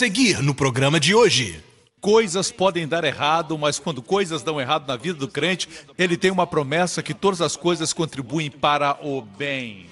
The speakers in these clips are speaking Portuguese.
Seguir no programa de hoje. Coisas podem dar errado, mas quando coisas dão errado na vida do crente, ele tem uma promessa que todas as coisas contribuem para o bem.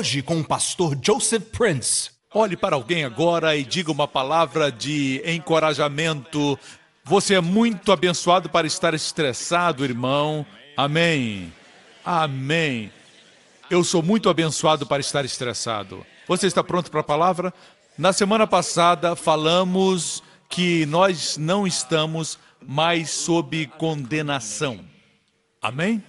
Hoje com o pastor Joseph Prince. Olhe para alguém agora e diga uma palavra de encorajamento. Você é muito abençoado para estar estressado, irmão. Amém. Amém. Eu sou muito abençoado para estar estressado. Você está pronto para a palavra? Na semana passada falamos que nós não estamos mais sob condenação. Amém?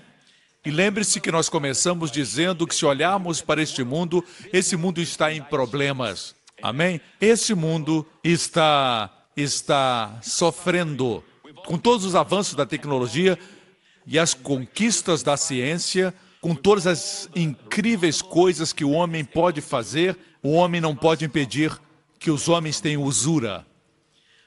E lembre-se que nós começamos dizendo que se olharmos para este mundo, esse mundo está em problemas. Amém? Esse mundo está está sofrendo com todos os avanços da tecnologia e as conquistas da ciência, com todas as incríveis coisas que o homem pode fazer, o homem não pode impedir que os homens tenham usura.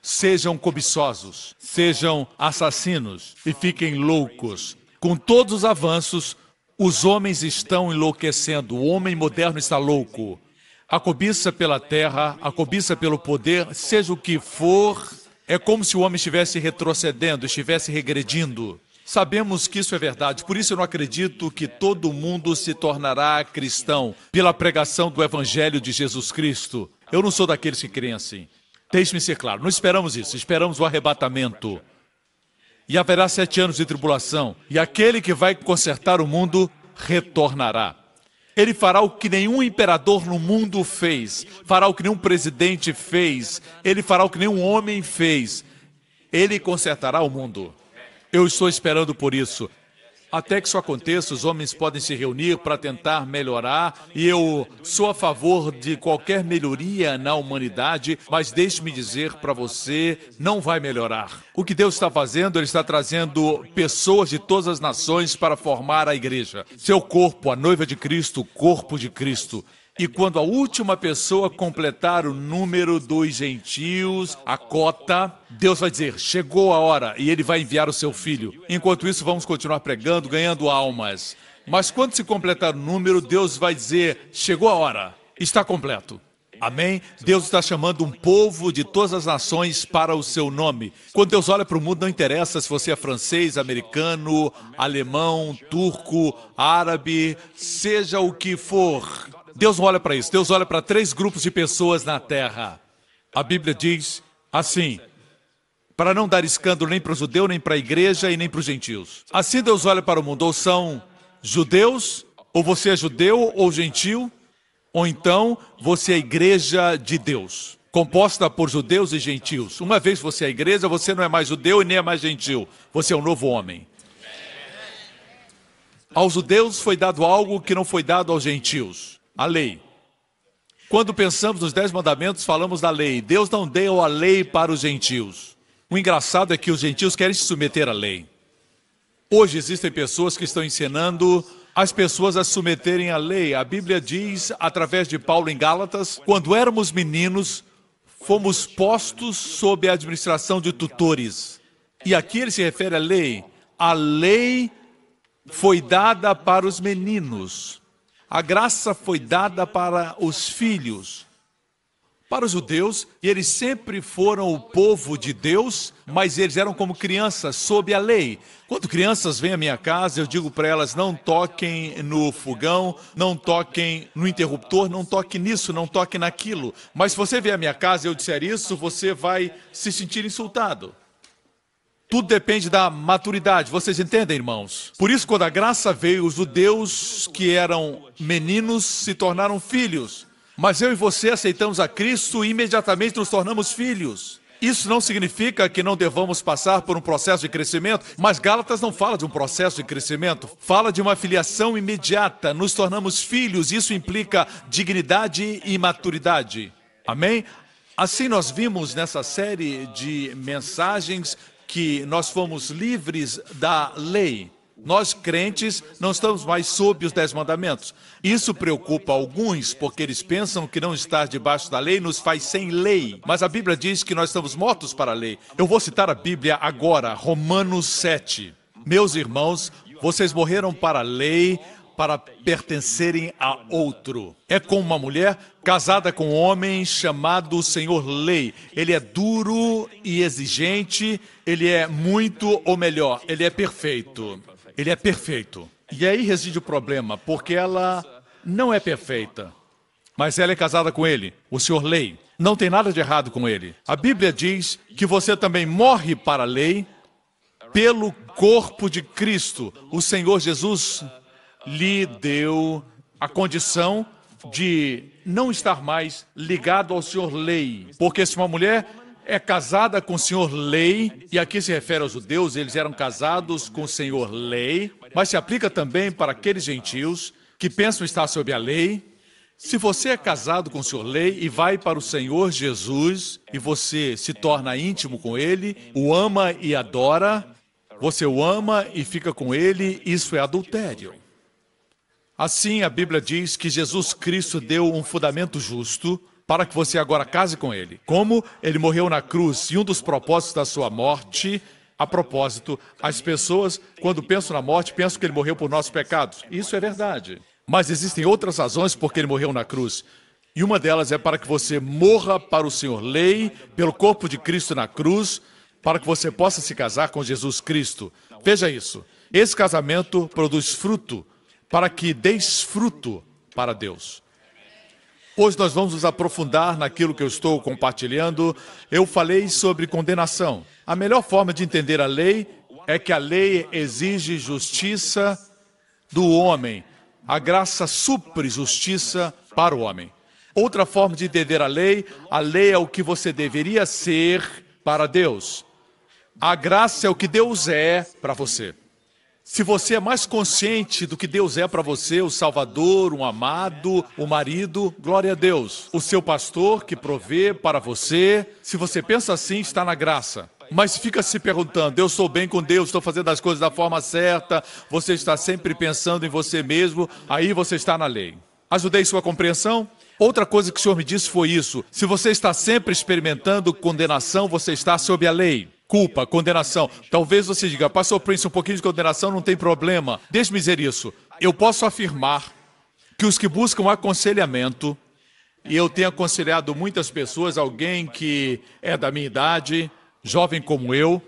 Sejam cobiçosos, sejam assassinos e fiquem loucos. Com todos os avanços, os homens estão enlouquecendo. O homem moderno está louco. A cobiça pela terra, a cobiça pelo poder, seja o que for, é como se o homem estivesse retrocedendo, estivesse regredindo. Sabemos que isso é verdade, por isso eu não acredito que todo mundo se tornará cristão pela pregação do Evangelho de Jesus Cristo. Eu não sou daqueles que creem assim. Deixe-me ser claro, não esperamos isso, esperamos o arrebatamento. E haverá sete anos de tribulação, e aquele que vai consertar o mundo retornará. Ele fará o que nenhum imperador no mundo fez, fará o que nenhum presidente fez, ele fará o que nenhum homem fez. Ele consertará o mundo. Eu estou esperando por isso. Até que isso aconteça, os homens podem se reunir para tentar melhorar, e eu sou a favor de qualquer melhoria na humanidade, mas deixe-me dizer para você, não vai melhorar. O que Deus está fazendo, Ele está trazendo pessoas de todas as nações para formar a igreja. Seu corpo, a noiva de Cristo, o corpo de Cristo. E quando a última pessoa completar o número dos gentios, a cota, Deus vai dizer: chegou a hora, e ele vai enviar o seu filho. Enquanto isso, vamos continuar pregando, ganhando almas. Mas quando se completar o número, Deus vai dizer: chegou a hora, está completo. Amém? Deus está chamando um povo de todas as nações para o seu nome. Quando Deus olha para o mundo, não interessa se você é francês, americano, alemão, turco, árabe, seja o que for. Deus olha para isso. Deus olha para três grupos de pessoas na terra. A Bíblia diz assim: para não dar escândalo nem para o judeu, nem para a igreja e nem para os gentios. Assim Deus olha para o mundo, ou são judeus, ou você é judeu ou gentil, ou então você é a igreja de Deus, composta por judeus e gentios. Uma vez você é a igreja, você não é mais judeu e nem é mais gentil, você é um novo homem. Aos judeus foi dado algo que não foi dado aos gentios, a lei. Quando pensamos nos dez mandamentos, falamos da lei. Deus não deu a lei para os gentios. O engraçado é que os gentios querem se submeter à lei. Hoje existem pessoas que estão ensinando as pessoas a se submeterem à lei. A Bíblia diz, através de Paulo em Gálatas, quando éramos meninos, fomos postos sob a administração de tutores. E aqui ele se refere à lei. A lei foi dada para os meninos. A graça foi dada para os filhos. Para os judeus, e eles sempre foram o povo de Deus, mas eles eram como crianças, sob a lei. Quando crianças vêm à minha casa, eu digo para elas: não toquem no fogão, não toquem no interruptor, não toquem nisso, não toquem naquilo. Mas se você vier à minha casa e eu disser isso, você vai se sentir insultado. Tudo depende da maturidade, vocês entendem, irmãos? Por isso, quando a graça veio, os judeus que eram meninos se tornaram filhos. Mas eu e você aceitamos a Cristo e imediatamente nos tornamos filhos. Isso não significa que não devamos passar por um processo de crescimento, mas Gálatas não fala de um processo de crescimento, fala de uma filiação imediata. Nos tornamos filhos, isso implica dignidade e maturidade. Amém? Assim nós vimos nessa série de mensagens que nós fomos livres da lei. Nós, crentes, não estamos mais sob os dez mandamentos. Isso preocupa alguns, porque eles pensam que não estar debaixo da lei nos faz sem lei. Mas a Bíblia diz que nós estamos mortos para a lei. Eu vou citar a Bíblia agora, Romanos 7. Meus irmãos, vocês morreram para a lei, para pertencerem a outro. É como uma mulher casada com um homem chamado Senhor Lei. Ele é duro e exigente, ele é muito, ou melhor, ele é perfeito. Ele é perfeito. E aí reside o problema, porque ela não é perfeita, mas ela é casada com ele, o Senhor Lei. Não tem nada de errado com ele. A Bíblia diz que você também morre para a lei pelo corpo de Cristo. O Senhor Jesus lhe deu a condição de não estar mais ligado ao senhor lei. Porque se uma mulher é casada com o senhor lei, e aqui se refere aos judeus, eles eram casados com o senhor lei, mas se aplica também para aqueles gentios que pensam estar sob a lei. Se você é casado com o senhor lei e vai para o Senhor Jesus e você se torna íntimo com ele, o ama e adora, você o ama e fica com ele, isso é adultério. Assim, a Bíblia diz que Jesus Cristo deu um fundamento justo para que você agora case com ele. Como ele morreu na cruz e um dos propósitos da sua morte, a propósito, as pessoas, quando pensam na morte, pensam que ele morreu por nossos pecados. Isso é verdade. Mas existem outras razões por que ele morreu na cruz. E uma delas é para que você morra para o Senhor Lei, pelo corpo de Cristo na cruz, para que você possa se casar com Jesus Cristo. Veja isso. Esse casamento produz fruto para que deis fruto para Deus. Hoje nós vamos nos aprofundar naquilo que eu estou compartilhando. Eu falei sobre condenação. A melhor forma de entender a lei é que a lei exige justiça do homem. A graça supre justiça para o homem. Outra forma de entender a lei, a lei é o que você deveria ser para Deus. A graça é o que Deus é para você. Se você é mais consciente do que Deus é para você, o Salvador, um amado, o marido, glória a Deus. O seu pastor que provê para você, se você pensa assim, está na graça. Mas fica se perguntando: eu sou bem com Deus, estou fazendo as coisas da forma certa, você está sempre pensando em você mesmo, aí você está na lei. Ajudei sua compreensão? Outra coisa que o Senhor me disse foi isso: se você está sempre experimentando condenação, você está sob a lei culpa, condenação. Talvez você diga, Pastor Prince, um pouquinho de condenação não tem problema. Deixe-me dizer isso. Eu posso afirmar que os que buscam aconselhamento, e eu tenho aconselhado muitas pessoas, alguém que é da minha idade, jovem como eu,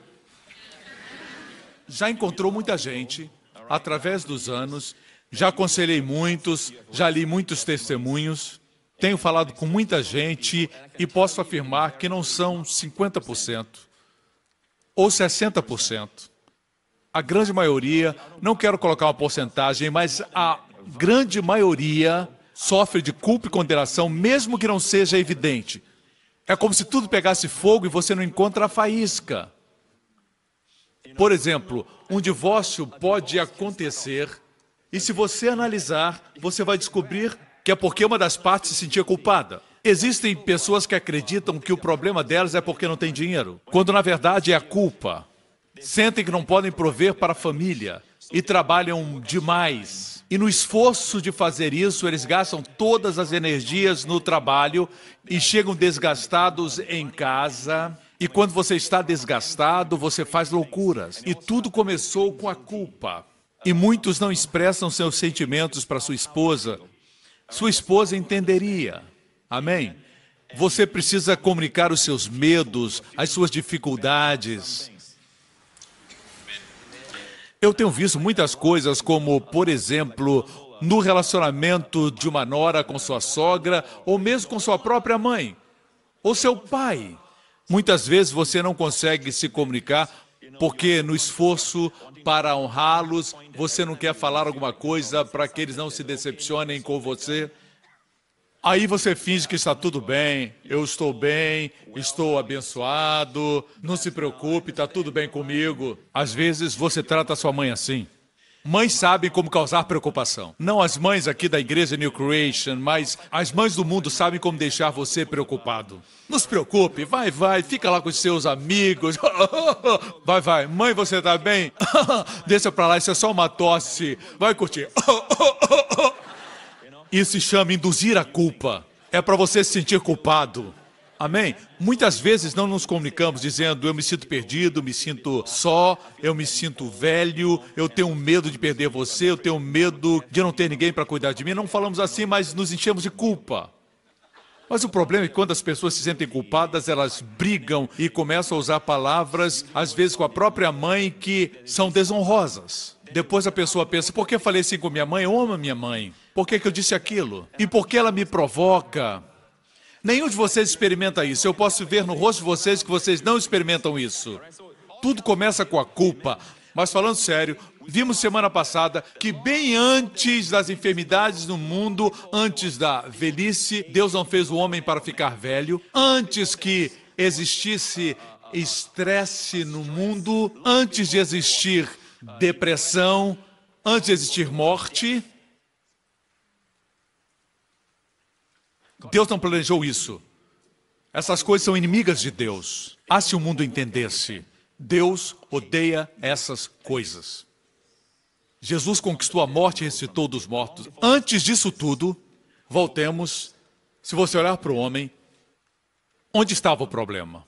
já encontrou muita gente através dos anos, já aconselhei muitos, já li muitos testemunhos, tenho falado com muita gente e posso afirmar que não são 50%. Ou 60%. A grande maioria, não quero colocar uma porcentagem, mas a grande maioria sofre de culpa e condenação, mesmo que não seja evidente. É como se tudo pegasse fogo e você não encontra a faísca. Por exemplo, um divórcio pode acontecer e se você analisar, você vai descobrir que é porque uma das partes se sentia culpada. Existem pessoas que acreditam que o problema delas é porque não tem dinheiro, quando na verdade é a culpa. Sentem que não podem prover para a família e trabalham demais. E no esforço de fazer isso, eles gastam todas as energias no trabalho e chegam desgastados em casa. E quando você está desgastado, você faz loucuras. E tudo começou com a culpa. E muitos não expressam seus sentimentos para sua esposa. Sua esposa entenderia. Amém? Você precisa comunicar os seus medos, as suas dificuldades. Eu tenho visto muitas coisas, como, por exemplo, no relacionamento de uma nora com sua sogra, ou mesmo com sua própria mãe, ou seu pai. Muitas vezes você não consegue se comunicar porque, no esforço para honrá-los, você não quer falar alguma coisa para que eles não se decepcionem com você. Aí você finge que está tudo bem, eu estou bem, estou abençoado, não se preocupe, está tudo bem comigo. Às vezes você trata sua mãe assim. Mães sabem como causar preocupação. Não as mães aqui da igreja New Creation, mas as mães do mundo sabem como deixar você preocupado. Não se preocupe, vai, vai, fica lá com os seus amigos. Vai, vai, mãe, você tá bem? Deixa pra lá, isso é só uma tosse. Vai curtir. Isso se chama induzir a culpa. É para você se sentir culpado. Amém? Muitas vezes não nos comunicamos dizendo eu me sinto perdido, me sinto só, eu me sinto velho, eu tenho medo de perder você, eu tenho medo de não ter ninguém para cuidar de mim. Não falamos assim, mas nos enchemos de culpa. Mas o problema é que quando as pessoas se sentem culpadas, elas brigam e começam a usar palavras, às vezes com a própria mãe, que são desonrosas. Depois a pessoa pensa: por que eu falei assim com minha mãe? Eu amo a minha mãe. Por que, que eu disse aquilo? E por que ela me provoca? Nenhum de vocês experimenta isso. Eu posso ver no rosto de vocês que vocês não experimentam isso. Tudo começa com a culpa. Mas falando sério, vimos semana passada que bem antes das enfermidades no mundo, antes da velhice, Deus não fez o homem para ficar velho. Antes que existisse estresse no mundo, antes de existir depressão, antes de existir morte, Deus não planejou isso. Essas coisas são inimigas de Deus. Ah, se o mundo entendesse. Deus odeia essas coisas. Jesus conquistou a morte e ressuscitou dos mortos. Antes disso tudo, voltemos. Se você olhar para o homem, onde estava o problema?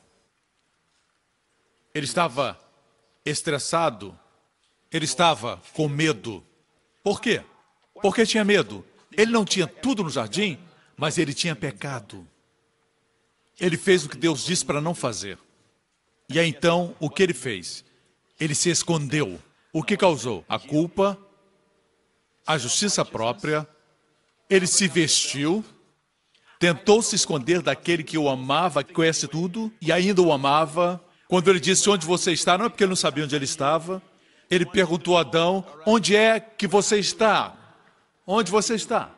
Ele estava estressado, ele estava com medo. Por quê? Porque tinha medo. Ele não tinha tudo no jardim, mas ele tinha pecado. Ele fez o que Deus disse para não fazer. E aí então, o que ele fez? Ele se escondeu. O que causou? A culpa, a justiça própria. Ele se vestiu, tentou se esconder daquele que o amava, que conhece tudo, e ainda o amava. Quando ele disse onde você está, não é porque ele não sabia onde ele estava. Ele perguntou a Adão: onde é que você está? Onde você está?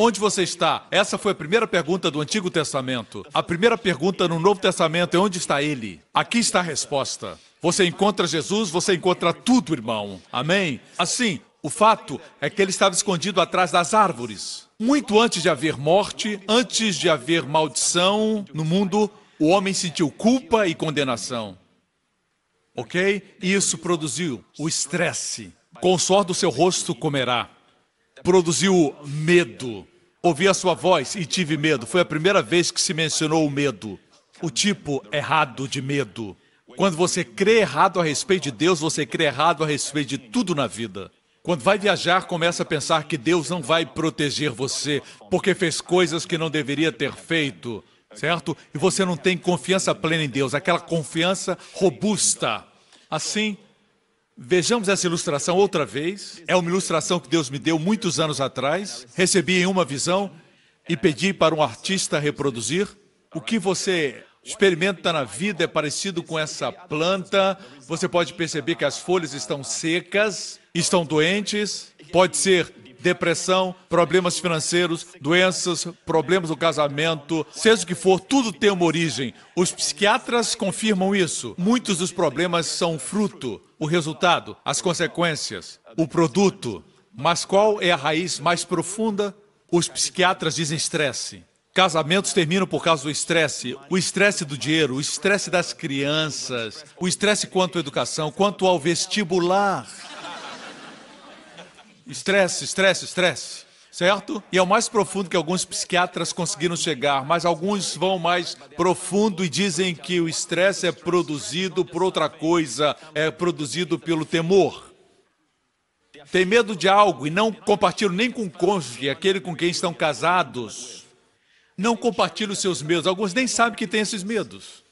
Onde você está? Essa foi a primeira pergunta do Antigo Testamento. A primeira pergunta no Novo Testamento é onde está ele? Aqui está a resposta. Você encontra Jesus, você encontra tudo, irmão. Amém? Assim, o fato é que ele estava escondido atrás das árvores. Muito antes de haver morte, antes de haver maldição no mundo, o homem sentiu culpa e condenação. Ok? Isso produziu o estresse. Com o suor do seu rosto comerá produziu medo. Ouvi a sua voz e tive medo. Foi a primeira vez que se mencionou o medo. O tipo errado de medo. Quando você crê errado a respeito de Deus, você crê errado a respeito de tudo na vida. Quando vai viajar, começa a pensar que Deus não vai proteger você porque fez coisas que não deveria ter feito, certo? E você não tem confiança plena em Deus, aquela confiança robusta. Assim, Vejamos essa ilustração outra vez. É uma ilustração que Deus me deu muitos anos atrás. Recebi em uma visão e pedi para um artista reproduzir. O que você experimenta na vida é parecido com essa planta. Você pode perceber que as folhas estão secas, estão doentes. Pode ser depressão, problemas financeiros, doenças, problemas no casamento, seja o que for, tudo tem uma origem. Os psiquiatras confirmam isso. Muitos dos problemas são fruto, o resultado, as consequências, o produto. Mas qual é a raiz mais profunda? Os psiquiatras dizem estresse. Casamentos terminam por causa do estresse. O estresse do dinheiro, o estresse das crianças, o estresse quanto à educação, quanto ao vestibular. Estresse, estresse, estresse. Certo? E é o mais profundo que alguns psiquiatras conseguiram chegar, mas alguns vão mais profundo e dizem que o estresse é produzido por outra coisa, é produzido pelo temor. Tem medo de algo e não compartilham nem com o cônjuge, aquele com quem estão casados. Não compartilham os seus medos. Alguns nem sabem que têm esses medos.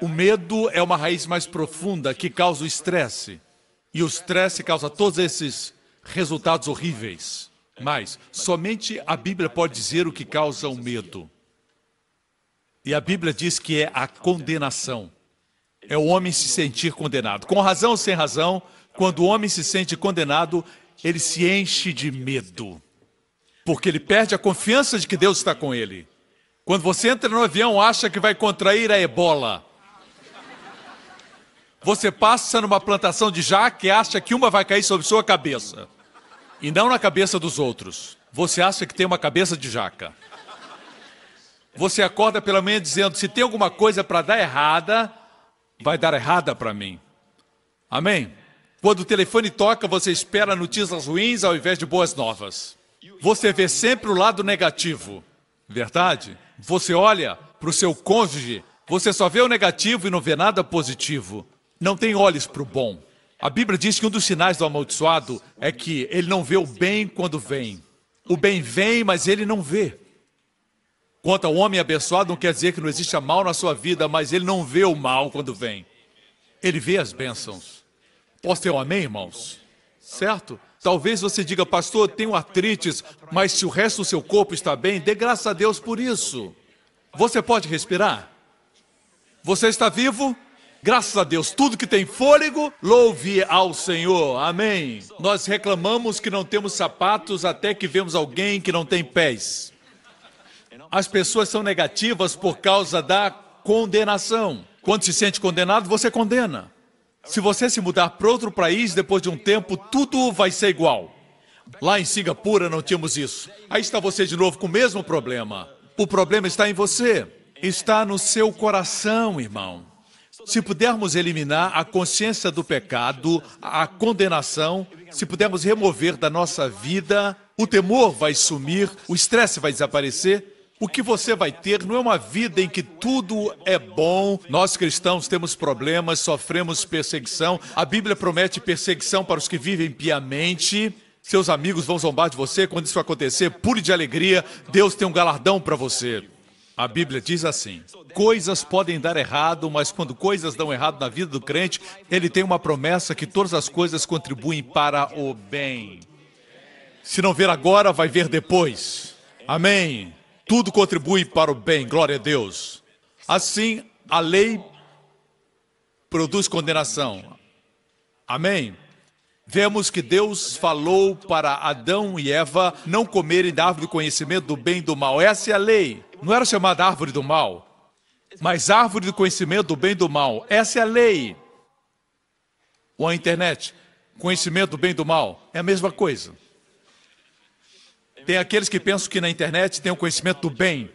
O medo é uma raiz mais profunda que causa o estresse. E o estresse causa todos esses resultados horríveis. Mas somente a Bíblia pode dizer o que causa o medo. E a Bíblia diz que é a condenação. É o homem se sentir condenado. Com razão ou sem razão, quando o homem se sente condenado, ele se enche de medo. Porque ele perde a confiança de que Deus está com ele. Quando você entra no avião, acha que vai contrair a ebola. Você passa numa plantação de jaca e acha que uma vai cair sobre sua cabeça. E não na cabeça dos outros. Você acha que tem uma cabeça de jaca. Você acorda pela manhã dizendo: se tem alguma coisa para dar errada, vai dar errada para mim. Amém? Quando o telefone toca, você espera notícias ruins ao invés de boas novas. Você vê sempre o lado negativo. Verdade? Você olha para o seu cônjuge, você só vê o negativo e não vê nada positivo. Não tem olhos para o bom. A Bíblia diz que um dos sinais do amaldiçoado é que ele não vê o bem quando vem. O bem vem, mas ele não vê. Quanto ao homem abençoado, não quer dizer que não exista mal na sua vida, mas ele não vê o mal quando vem. Ele vê as bênçãos. Posso ter um amém, irmãos? Certo? Talvez você diga, pastor, tenho artrites, mas se o resto do seu corpo está bem, dê graças a Deus por isso. Você pode respirar? Você está vivo? Graças a Deus, tudo que tem fôlego, louve ao Senhor. Amém. Nós reclamamos que não temos sapatos até que vemos alguém que não tem pés. As pessoas são negativas por causa da condenação. Quando se sente condenado, você condena. Se você se mudar para outro país, depois de um tempo, tudo vai ser igual. Lá em Singapura não tínhamos isso. Aí está você de novo com o mesmo problema. O problema está em você. Está no seu coração, irmão. Se pudermos eliminar a consciência do pecado, a condenação, se pudermos remover da nossa vida, o temor vai sumir, o estresse vai desaparecer. O que você vai ter não é uma vida em que tudo é bom. Nós cristãos temos problemas, sofremos perseguição. A Bíblia promete perseguição para os que vivem piamente. Seus amigos vão zombar de você. Quando isso acontecer, pule de alegria. Deus tem um galardão para você. A Bíblia diz assim: coisas podem dar errado, mas quando coisas dão errado na vida do crente, ele tem uma promessa que todas as coisas contribuem para o bem. Se não ver agora, vai ver depois. Amém. Tudo contribui para o bem, glória a Deus. Assim, a lei produz condenação. Amém. Vemos que Deus falou para Adão e Eva não comerem da árvore do conhecimento do bem e do mal. Essa é a lei. Não era chamada árvore do mal, mas árvore do conhecimento do bem e do mal. Essa é a lei. Ou a internet, conhecimento do bem e do mal, é a mesma coisa. Tem aqueles que pensam que na internet tem o conhecimento do bem,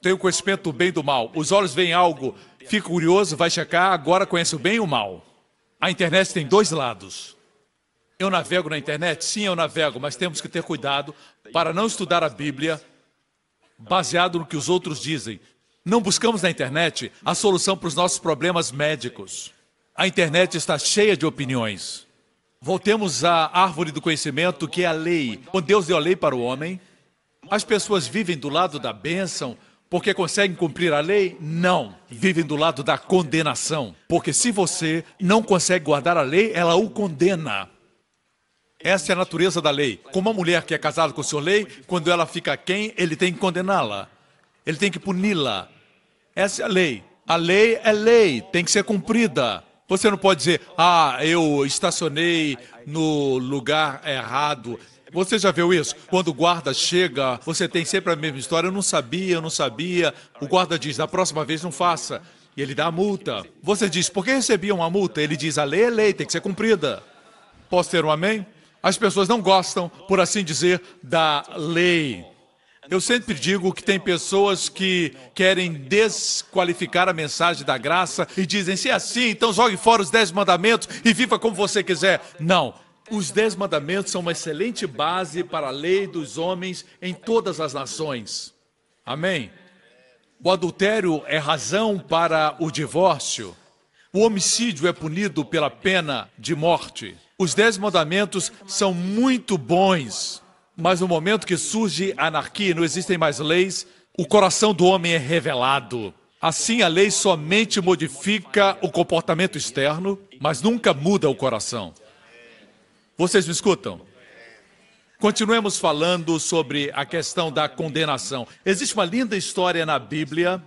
tem o conhecimento do bem e do mal. Os olhos veem algo, fica curioso, vai checar, agora conhece o bem e o mal. A internet tem dois lados. Eu navego na internet? Sim, eu navego, mas temos que ter cuidado para não estudar a Bíblia baseado no que os outros dizem. Não buscamos na internet a solução para os nossos problemas médicos. A internet está cheia de opiniões. Voltemos à árvore do conhecimento, que é a lei. Quando Deus deu a lei para o homem, as pessoas vivem do lado da bênção porque conseguem cumprir a lei? Não. Vivem do lado da condenação. Porque se você não consegue guardar a lei, ela o condena. Essa é a natureza da lei. Como uma mulher que é casada com o senhor lei, quando ela fica quem, ele tem que condená-la. Ele tem que puni-la. Essa é a lei. A lei é lei, tem que ser cumprida. Você não pode dizer, ah, eu estacionei no lugar errado. Você já viu isso? Quando o guarda chega, você tem sempre a mesma história. Eu não sabia, eu não sabia. O guarda diz, da próxima vez não faça. E ele dá a multa. Você diz, por que recebi uma multa? Ele diz, a lei é lei, tem que ser cumprida. Posso ter um amém? As pessoas não gostam, por assim dizer, da lei. Eu sempre digo que tem pessoas que querem desqualificar a mensagem da graça e dizem: se é assim, então jogue fora os dez mandamentos e viva como você quiser. Não. Os dez mandamentos são uma excelente base para a lei dos homens em todas as nações. Amém? O adultério é razão para o divórcio. O homicídio é punido pela pena de morte. Os dez mandamentos são muito bons, mas no momento que surge a anarquia não existem mais leis, o coração do homem é revelado. Assim, a lei somente modifica o comportamento externo, mas nunca muda o coração. Vocês me escutam? Continuemos falando sobre a questão da condenação. Existe uma linda história na Bíblia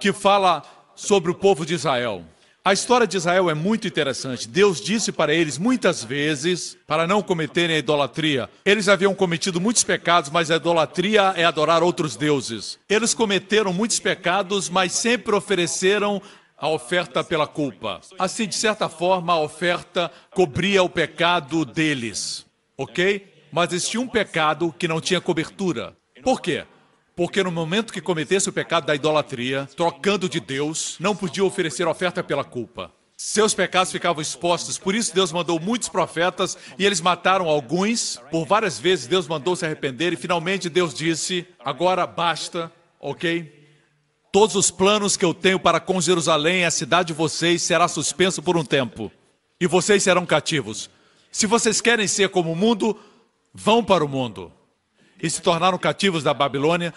que fala sobre o povo de Israel. A história de Israel é muito interessante. Deus disse para eles muitas vezes para não cometerem a idolatria. Eles haviam cometido muitos pecados, mas a idolatria é adorar outros deuses. Eles cometeram muitos pecados, mas sempre ofereceram a oferta pela culpa. Assim, de certa forma, a oferta cobria o pecado deles. Ok? Mas existia um pecado que não tinha cobertura. Por quê? Porque no momento que cometesse o pecado da idolatria, trocando de Deus, não podia oferecer oferta pela culpa. Seus pecados ficavam expostos, por isso Deus mandou muitos profetas e eles mataram alguns. Por várias vezes Deus mandou se arrepender e finalmente Deus disse: agora basta, ok? Todos os planos que eu tenho para com Jerusalém, a cidade de vocês, será suspenso por um tempo. E vocês serão cativos. Se vocês querem ser como o mundo, vão para o mundo. E se tornaram cativos da Babilônia.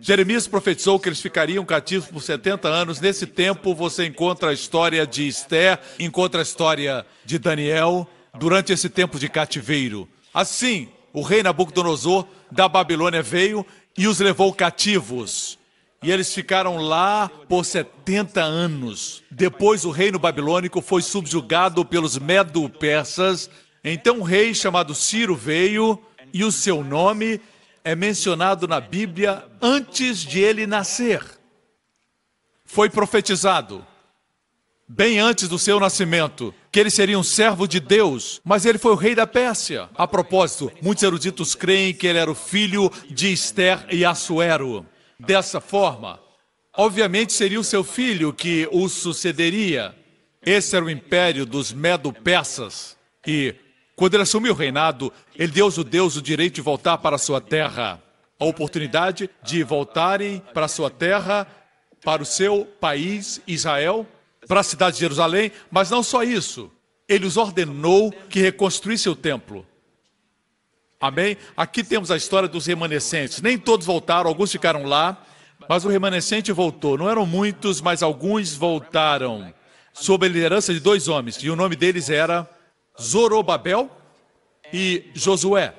Jeremias profetizou que eles ficariam cativos por 70 anos. Nesse tempo, você encontra a história de Esther, encontra a história de Daniel, durante esse tempo de cativeiro. Assim, o rei Nabucodonosor da Babilônia veio e os levou cativos. E eles ficaram lá por 70 anos. Depois o reino babilônico foi subjugado pelos medo-persas. Então um rei chamado Ciro veio e o seu nome é mencionado na Bíblia antes de ele nascer. Foi profetizado, bem antes do seu nascimento, que ele seria um servo de Deus, mas ele foi o rei da Pérsia. A propósito, muitos eruditos creem que ele era o filho de Esther e Assuero. Dessa forma, obviamente seria o seu filho que o sucederia. Esse era o império dos Medo-Persas. E quando ele assumiu o reinado, ele deu aos judeus o direito de voltar para a sua terra. A oportunidade de voltarem para a sua terra, para o seu país, Israel, para a cidade de Jerusalém, mas não só isso. Ele os ordenou que reconstruíssem o templo. Amém? Aqui temos a história dos remanescentes. Nem todos voltaram, alguns ficaram lá, mas o remanescente voltou. Não eram muitos, mas alguns voltaram. Sob a liderança de dois homens, e o nome deles era Zorobabel e Josué.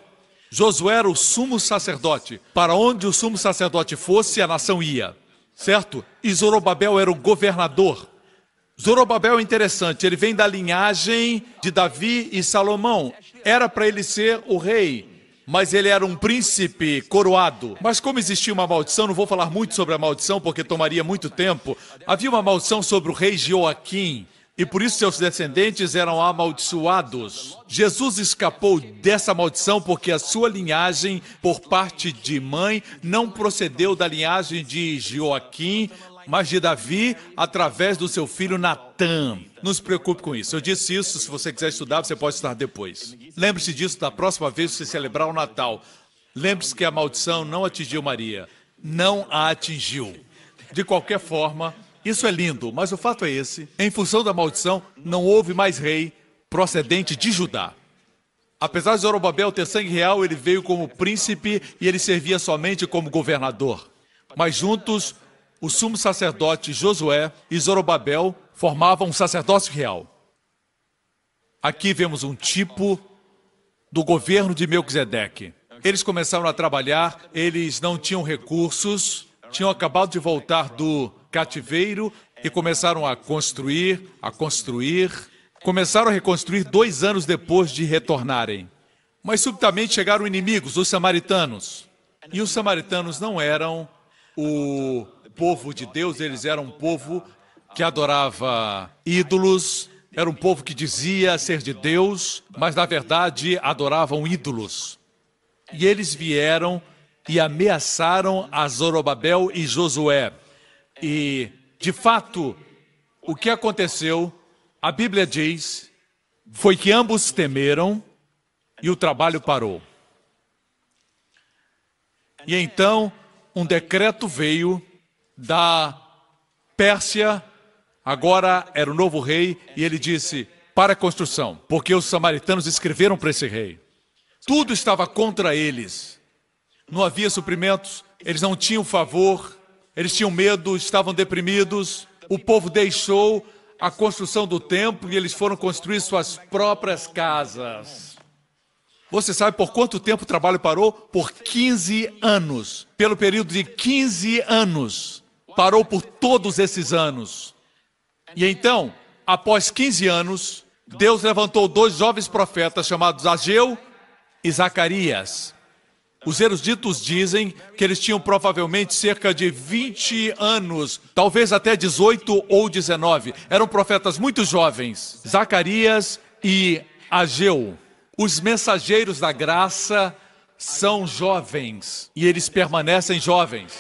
Josué era o sumo sacerdote. Para onde o sumo sacerdote fosse, a nação ia. Certo? E Zorobabel era o governador. Zorobabel é interessante, ele vem da linhagem de Davi e Salomão. Era para ele ser o rei, mas ele era um príncipe coroado. Mas como existia uma maldição, não vou falar muito sobre a maldição porque tomaria muito tempo. Havia uma maldição sobre o rei Joaquim. E por isso seus descendentes eram amaldiçoados. Jesus escapou dessa maldição porque a sua linhagem, por parte de mãe, não procedeu da linhagem de Joaquim, mas de Davi através do seu filho Natã. Não se preocupe com isso. Eu disse isso, se você quiser estudar, você pode estudar depois. Lembre-se disso da próxima vez que você celebrar o Natal. Lembre-se que a maldição não atingiu Maria. Não a atingiu. De qualquer forma, isso é lindo, mas o fato é esse: em função da maldição, não houve mais rei procedente de Judá. Apesar de Zorobabel ter sangue real, ele veio como príncipe e ele servia somente como governador. Mas juntos, o sumo sacerdote Josué e Zorobabel formavam um sacerdócio real. Aqui vemos um tipo do governo de Melquisedeque. Eles começaram a trabalhar, eles não tinham recursos, tinham acabado de voltar do cativeiro, e começaram a construir, a construir. Começaram a reconstruir dois anos depois de retornarem. Mas subitamente chegaram inimigos, os samaritanos. E os samaritanos não eram o povo de Deus, eles eram um povo que adorava ídolos, era um povo que dizia ser de Deus, mas na verdade adoravam ídolos. E eles vieram e ameaçaram a Zorobabel e Josué. E, de fato, o que aconteceu, a Bíblia diz, foi que ambos temeram e o trabalho parou. E então um decreto veio da Pérsia, agora era o novo rei, e ele disse: para a construção, porque os samaritanos escreveram para esse rei. Tudo estava contra eles. Não havia suprimentos, eles não tinham favor, eles tinham medo, estavam deprimidos. O povo deixou a construção do templo e eles foram construir suas próprias casas. Você sabe por quanto tempo o trabalho parou? Por 15 anos. Pelo período de 15 anos. Parou por todos esses anos. E então, após 15 anos, Deus levantou dois jovens profetas chamados Ageu e Zacarias. Os eruditos dizem que eles tinham provavelmente cerca de 20 anos, talvez até 18 ou 19. Eram profetas muito jovens. Zacarias e Ageu. Os mensageiros da graça são jovens e eles permanecem jovens.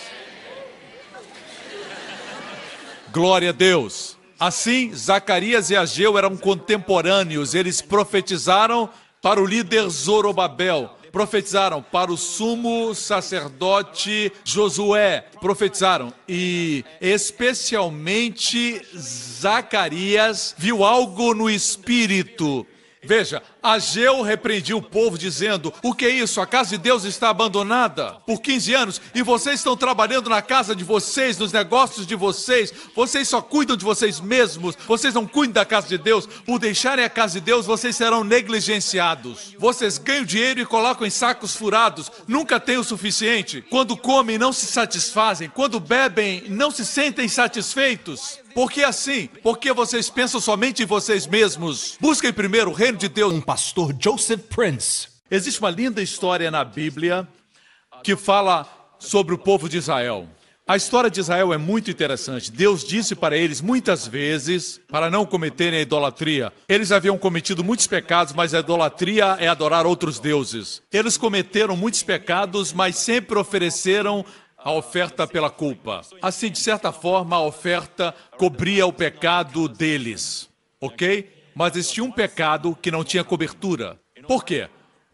Glória a Deus. Assim, Zacarias e Ageu eram contemporâneos, eles profetizaram para o líder Zorobabel, profetizaram para o sumo sacerdote Josué, profetizaram e especialmente Zacarias viu algo no espírito. Veja, Ageu repreendia o povo dizendo: O que é isso? A casa de Deus está abandonada por 15 anos e vocês estão trabalhando na casa de vocês, nos negócios de vocês. Vocês só cuidam de vocês mesmos. Vocês não cuidam da casa de Deus. Por deixarem a casa de Deus, vocês serão negligenciados. Vocês ganham dinheiro e colocam em sacos furados. Nunca têm o suficiente. Quando comem, não se satisfazem. Quando bebem, não se sentem satisfeitos. Por que assim? Porque vocês pensam somente em vocês mesmos. Busquem primeiro o reino de Deus. Com pastor Joseph Prince. Existe uma linda história na Bíblia que fala sobre o povo de Israel. A história de Israel é muito interessante. Deus disse para eles muitas vezes para não cometerem a idolatria. Eles haviam cometido muitos pecados, mas a idolatria é adorar outros deuses. Eles cometeram muitos pecados, mas sempre ofereceram a oferta pela culpa. Assim, de certa forma, a oferta cobria o pecado deles, ok? Mas existia um pecado que não tinha cobertura. Por quê?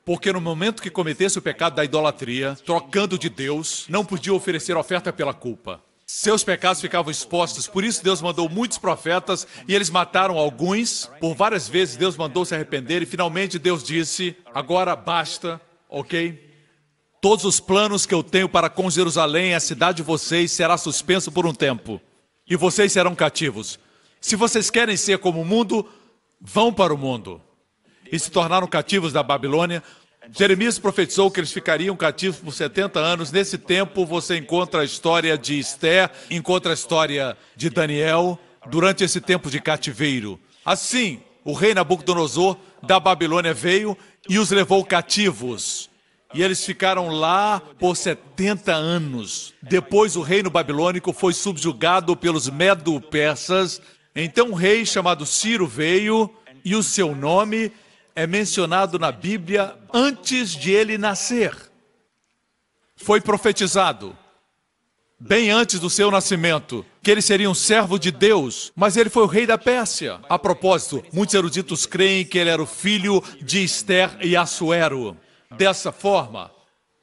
Porque no momento que cometesse o pecado da idolatria, trocando de Deus, não podia oferecer oferta pela culpa. Seus pecados ficavam expostos, por isso Deus mandou muitos profetas e eles mataram alguns. Por várias vezes Deus mandou se arrepender e finalmente Deus disse: agora basta, ok? Todos os planos que eu tenho para com Jerusalém, a cidade de vocês, será suspenso por um tempo. E vocês serão cativos. Se vocês querem ser como o mundo, vão para o mundo. E se tornaram cativos da Babilônia. Jeremias profetizou que eles ficariam cativos por 70 anos. Nesse tempo, você encontra a história de Esther, encontra a história de Daniel, durante esse tempo de cativeiro. Assim, o rei Nabucodonosor da Babilônia veio e os levou cativos. E eles ficaram lá por 70 anos. Depois o reino babilônico foi subjugado pelos medo-persas. Então um rei chamado Ciro veio e o seu nome é mencionado na Bíblia antes de ele nascer. Foi profetizado bem antes do seu nascimento, que ele seria um servo de Deus, mas ele foi o rei da Pérsia. A propósito, muitos eruditos creem que ele era o filho de Esther e Assuero. Dessa forma,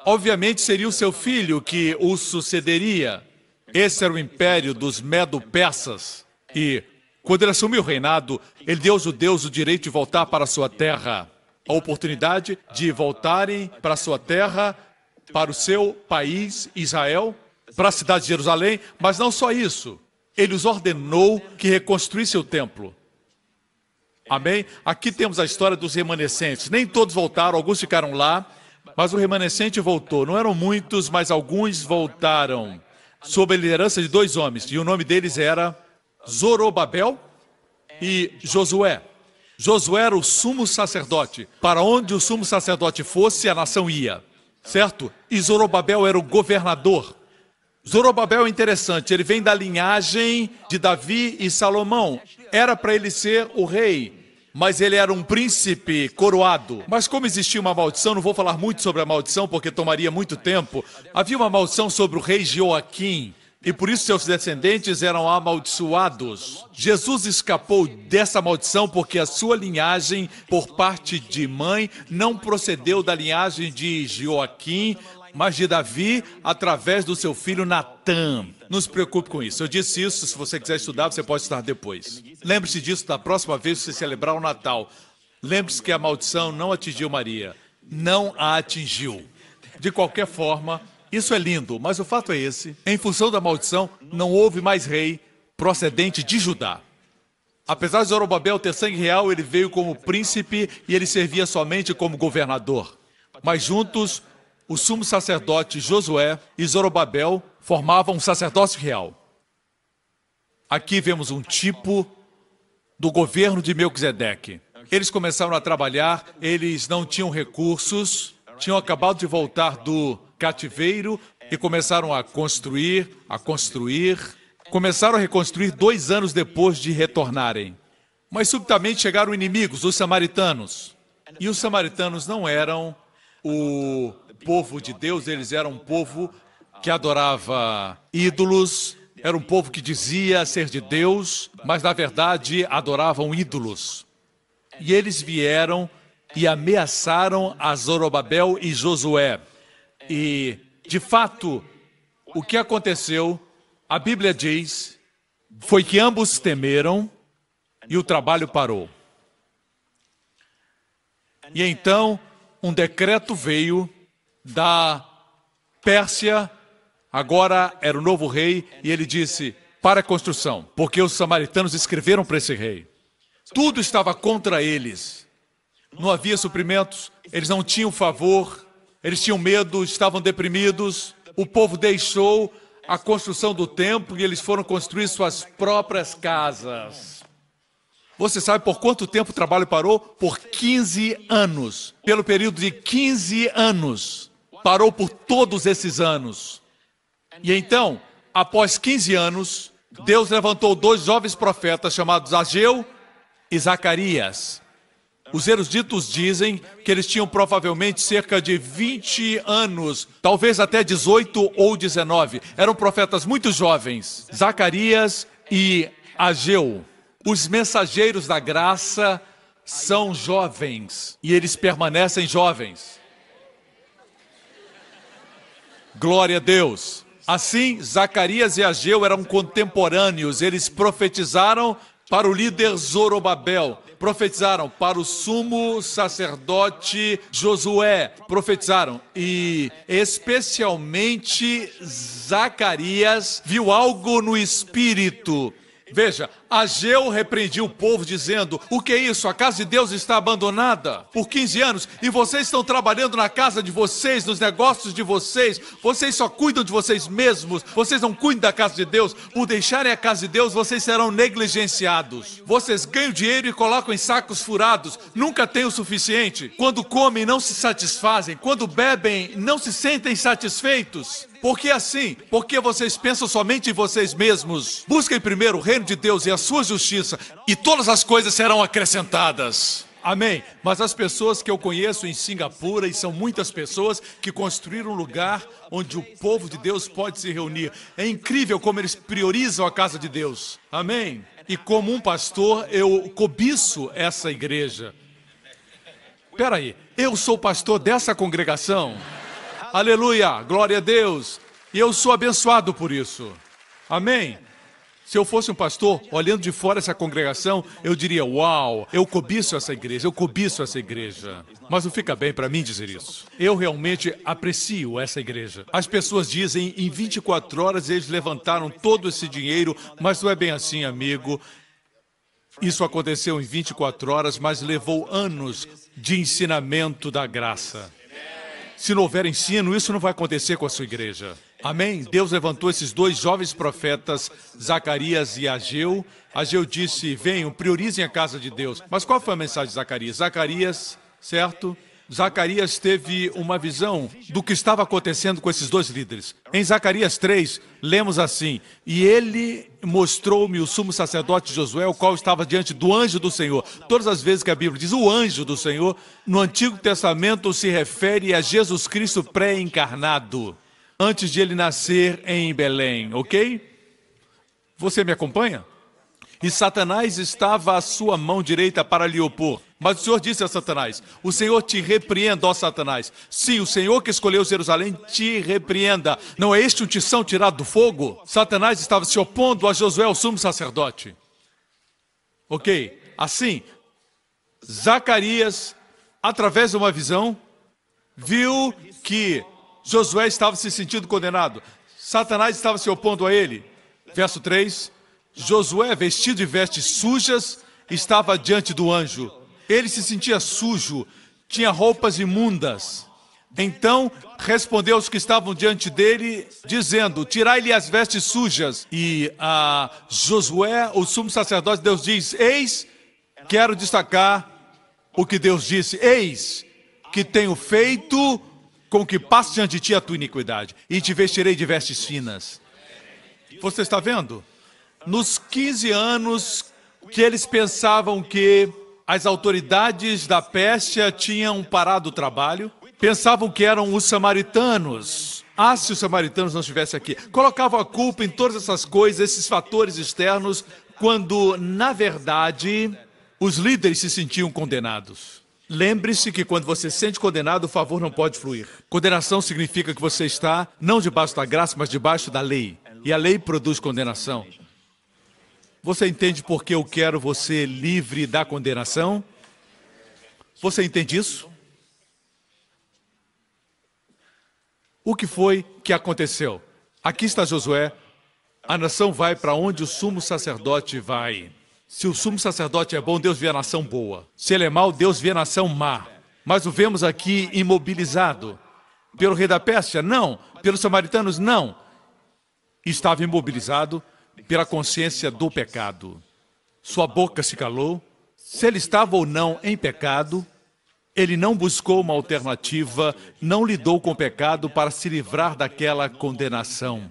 obviamente seria o seu filho que o sucederia. Esse era o império dos Medo-Persas. E, quando ele assumiu o reinado, ele deu aos judeus o direito de voltar para a sua terra. A oportunidade de voltarem para a sua terra, para o seu país, Israel, para a cidade de Jerusalém, mas não só isso. Ele os ordenou que reconstruísse o templo. Amém? Aqui temos a história dos remanescentes. Nem todos voltaram, alguns ficaram lá, mas o remanescente voltou. Não eram muitos, mas alguns voltaram. Sob a liderança de dois homens, e o nome deles era Zorobabel e Josué. Josué era o sumo sacerdote. Para onde o sumo sacerdote fosse, a nação ia. Certo? E Zorobabel era o governador. Zorobabel é interessante, ele vem da linhagem de Davi e Salomão. Era para ele ser o rei, mas ele era um príncipe coroado. Mas como existia uma maldição, não vou falar muito sobre a maldição porque tomaria muito tempo. Havia uma maldição sobre o rei Joaquim. E por isso seus descendentes eram amaldiçoados. Jesus escapou dessa maldição porque a sua linhagem, por parte de mãe, não procedeu da linhagem de Joaquim, mas de Davi através do seu filho Natã. Não se preocupe com isso. Eu disse isso, se você quiser estudar, você pode estudar depois. Lembre-se disso da próxima vez que você celebrar o Natal. Lembre-se que a maldição não atingiu Maria. Não a atingiu. De qualquer forma, isso é lindo, mas o fato é esse: em função da maldição, não houve mais rei procedente de Judá. Apesar de Zorobabel ter sangue real, ele veio como príncipe e ele servia somente como governador. Mas juntos, o sumo sacerdote Josué e Zorobabel formavam um sacerdócio real. Aqui vemos um tipo do governo de Melquisedeque. Eles começaram a trabalhar, eles não tinham recursos, tinham acabado de voltar do cativeiro e começaram a construir, a construir. Começaram a reconstruir dois anos depois de retornarem. Mas subitamente chegaram inimigos, os samaritanos. E os samaritanos não eram o povo de Deus, eles eram um povo que adorava ídolos, era um povo que dizia ser de Deus, mas na verdade adoravam ídolos. E eles vieram e ameaçaram a Zorobabel e Josué. E, de fato, o que aconteceu, a Bíblia diz, foi que ambos temeram e o trabalho parou. E então um decreto veio da Pérsia, agora era o novo rei, e ele disse: para a construção, porque os samaritanos escreveram para esse rei. Tudo estava contra eles. Não havia suprimentos, eles não tinham favor, eles tinham medo, estavam deprimidos. O povo deixou a construção do templo e eles foram construir suas próprias casas. Você sabe por quanto tempo o trabalho parou? Por 15 anos. Pelo período de 15 anos. Parou por todos esses anos. E então, após 15 anos, Deus levantou dois jovens profetas chamados Ageu e Zacarias. Os eruditos dizem que eles tinham provavelmente cerca de 20 anos, talvez até 18 ou 19. Eram profetas muito jovens, Zacarias e Ageu. Os mensageiros da graça são jovens e eles permanecem jovens. Glória a Deus. Assim, Zacarias e Ageu eram contemporâneos, eles profetizaram para o líder Zorobabel, profetizaram para o sumo sacerdote Josué, profetizaram e especialmente Zacarias viu algo no espírito. Veja, Ageu repreendia o povo dizendo: O que é isso? A casa de Deus está abandonada por 15 anos e vocês estão trabalhando na casa de vocês, nos negócios de vocês. Vocês só cuidam de vocês mesmos. Vocês não cuidam da casa de Deus. Por deixarem a casa de Deus, vocês serão negligenciados. Vocês ganham dinheiro e colocam em sacos furados. Nunca têm o suficiente. Quando comem, não se satisfazem. Quando bebem, não se sentem satisfeitos. Por que assim? Porque vocês pensam somente em vocês mesmos. Busquem primeiro o reino de Deus e a sua justiça, e todas as coisas serão acrescentadas. Amém. Mas as pessoas que eu conheço em Singapura, e são muitas pessoas que construíram um lugar onde o povo de Deus pode se reunir. É incrível como eles priorizam a casa de Deus. Amém. E como um pastor, eu cobiço essa igreja. Espera aí, eu sou pastor dessa congregação? Aleluia, glória a Deus. E eu sou abençoado por isso. Amém. Se eu fosse um pastor, olhando de fora essa congregação, eu diria: Uau, eu cobiço essa igreja, eu cobiço essa igreja. Mas não fica bem para mim dizer isso. Eu realmente aprecio essa igreja. As pessoas dizem em 24 horas eles levantaram todo esse dinheiro, mas não é bem assim, amigo. Isso aconteceu em 24 horas, mas levou anos de ensinamento da graça. Se não houver ensino, isso não vai acontecer com a sua igreja. Amém? Deus levantou esses dois jovens profetas, Zacarias e Ageu. Ageu disse: Venham, priorizem a casa de Deus. Mas qual foi a mensagem de Zacarias? Zacarias, certo? Zacarias teve uma visão do que estava acontecendo com esses dois líderes. Em Zacarias 3, lemos assim: E ele mostrou-me o sumo sacerdote Josué, o qual estava diante do anjo do Senhor. Todas as vezes que a Bíblia diz o anjo do Senhor, no Antigo Testamento se refere a Jesus Cristo pré-encarnado, antes de ele nascer em Belém, ok? Você me acompanha? E Satanás estava à sua mão direita para lhe opor. Mas o Senhor disse a Satanás: O Senhor te repreenda, ó Satanás. Sim, o Senhor que escolheu Jerusalém te repreenda. Não é este um tição tirado do fogo? Satanás estava se opondo a Josué, o sumo sacerdote. Ok? Assim, Zacarias, através de uma visão, viu que Josué estava se sentindo condenado. Satanás estava se opondo a ele. Verso 3: Josué, vestido de vestes sujas, estava diante do anjo. Ele se sentia sujo, tinha roupas imundas. Então respondeu aos que estavam diante dele, dizendo: Tirai-lhe as vestes sujas. E a Josué, o sumo sacerdote, Deus diz: Eis, quero destacar o que Deus disse: Eis, que tenho feito com que passe diante de ti a tua iniquidade, e te vestirei de vestes finas. Você está vendo? Nos 15 anos que eles pensavam que as autoridades da Pérsia tinham parado o trabalho, pensavam que eram os samaritanos. Ah, se os samaritanos não estivessem aqui. Colocavam a culpa em todas essas coisas, esses fatores externos, quando, na verdade, os líderes se sentiam condenados. Lembre-se que quando você se sente condenado, o favor não pode fluir. Condenação significa que você está não debaixo da graça, mas debaixo da lei. E a lei produz condenação. Você entende por que eu quero você livre da condenação? Você entende isso? O que foi que aconteceu? Aqui está Josué. A nação vai para onde o sumo sacerdote vai. Se o sumo sacerdote é bom, Deus vê a nação boa. Se ele é mau, Deus vê a nação má. Mas o vemos aqui imobilizado. Pelo rei da Pérsia? Não. Pelos samaritanos? Não. Estava imobilizado pela consciência do pecado. Sua boca se calou. Se ele estava ou não em pecado, ele não buscou uma alternativa, não lidou com o pecado para se livrar daquela condenação.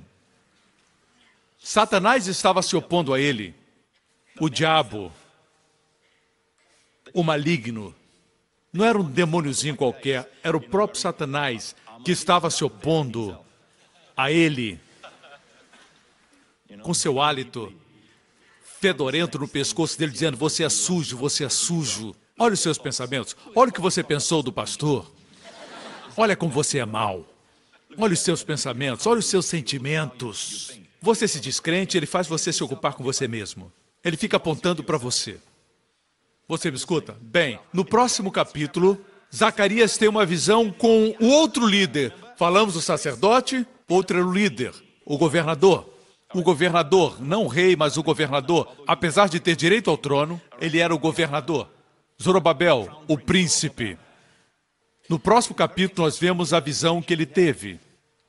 Satanás estava se opondo a ele. O diabo, o maligno, não era um demôniozinho qualquer, era o próprio Satanás que estava se opondo a ele com seu hálito fedorento no pescoço dele, dizendo: Você é sujo, você é sujo. Olha os seus pensamentos, olha o que você pensou do pastor. Olha como você é mau. Olha os seus pensamentos, olha os seus sentimentos. Você se descrente, ele faz você se ocupar com você mesmo. Ele fica apontando para você. Você me escuta? Bem, no próximo capítulo, Zacarias tem uma visão com o outro líder. Falamos do sacerdote, outro era o líder, o governador. O governador, não o rei, mas o governador, apesar de ter direito ao trono, ele era o governador. Zorobabel, o príncipe. No próximo capítulo, nós vemos a visão que ele teve.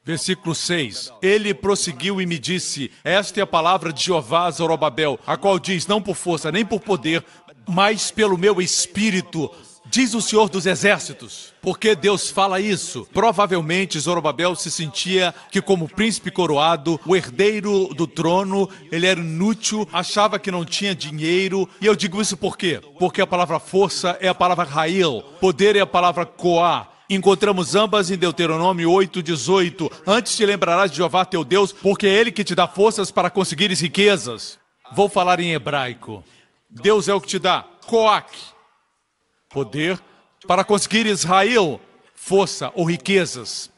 Versículo 6. Ele prosseguiu e me disse: Esta é a palavra de Jeová Zorobabel, a qual diz: Não por força, nem por poder, mas pelo meu espírito, diz o Senhor dos Exércitos. Por que Deus fala isso? Provavelmente Zorobabel se sentia que, como príncipe coroado, o herdeiro do trono, ele era inútil, achava que não tinha dinheiro. E eu digo isso por quê? Porque a palavra força é a palavra rail, poder é a palavra coá. Encontramos ambas em Deuteronômio 8:18. Antes te lembrarás de Jeová teu Deus, porque é ele que te dá forças para conseguires riquezas. Vou falar em hebraico. Deus é o que te dá coac, poder para conseguir Israel, força ou riquezas.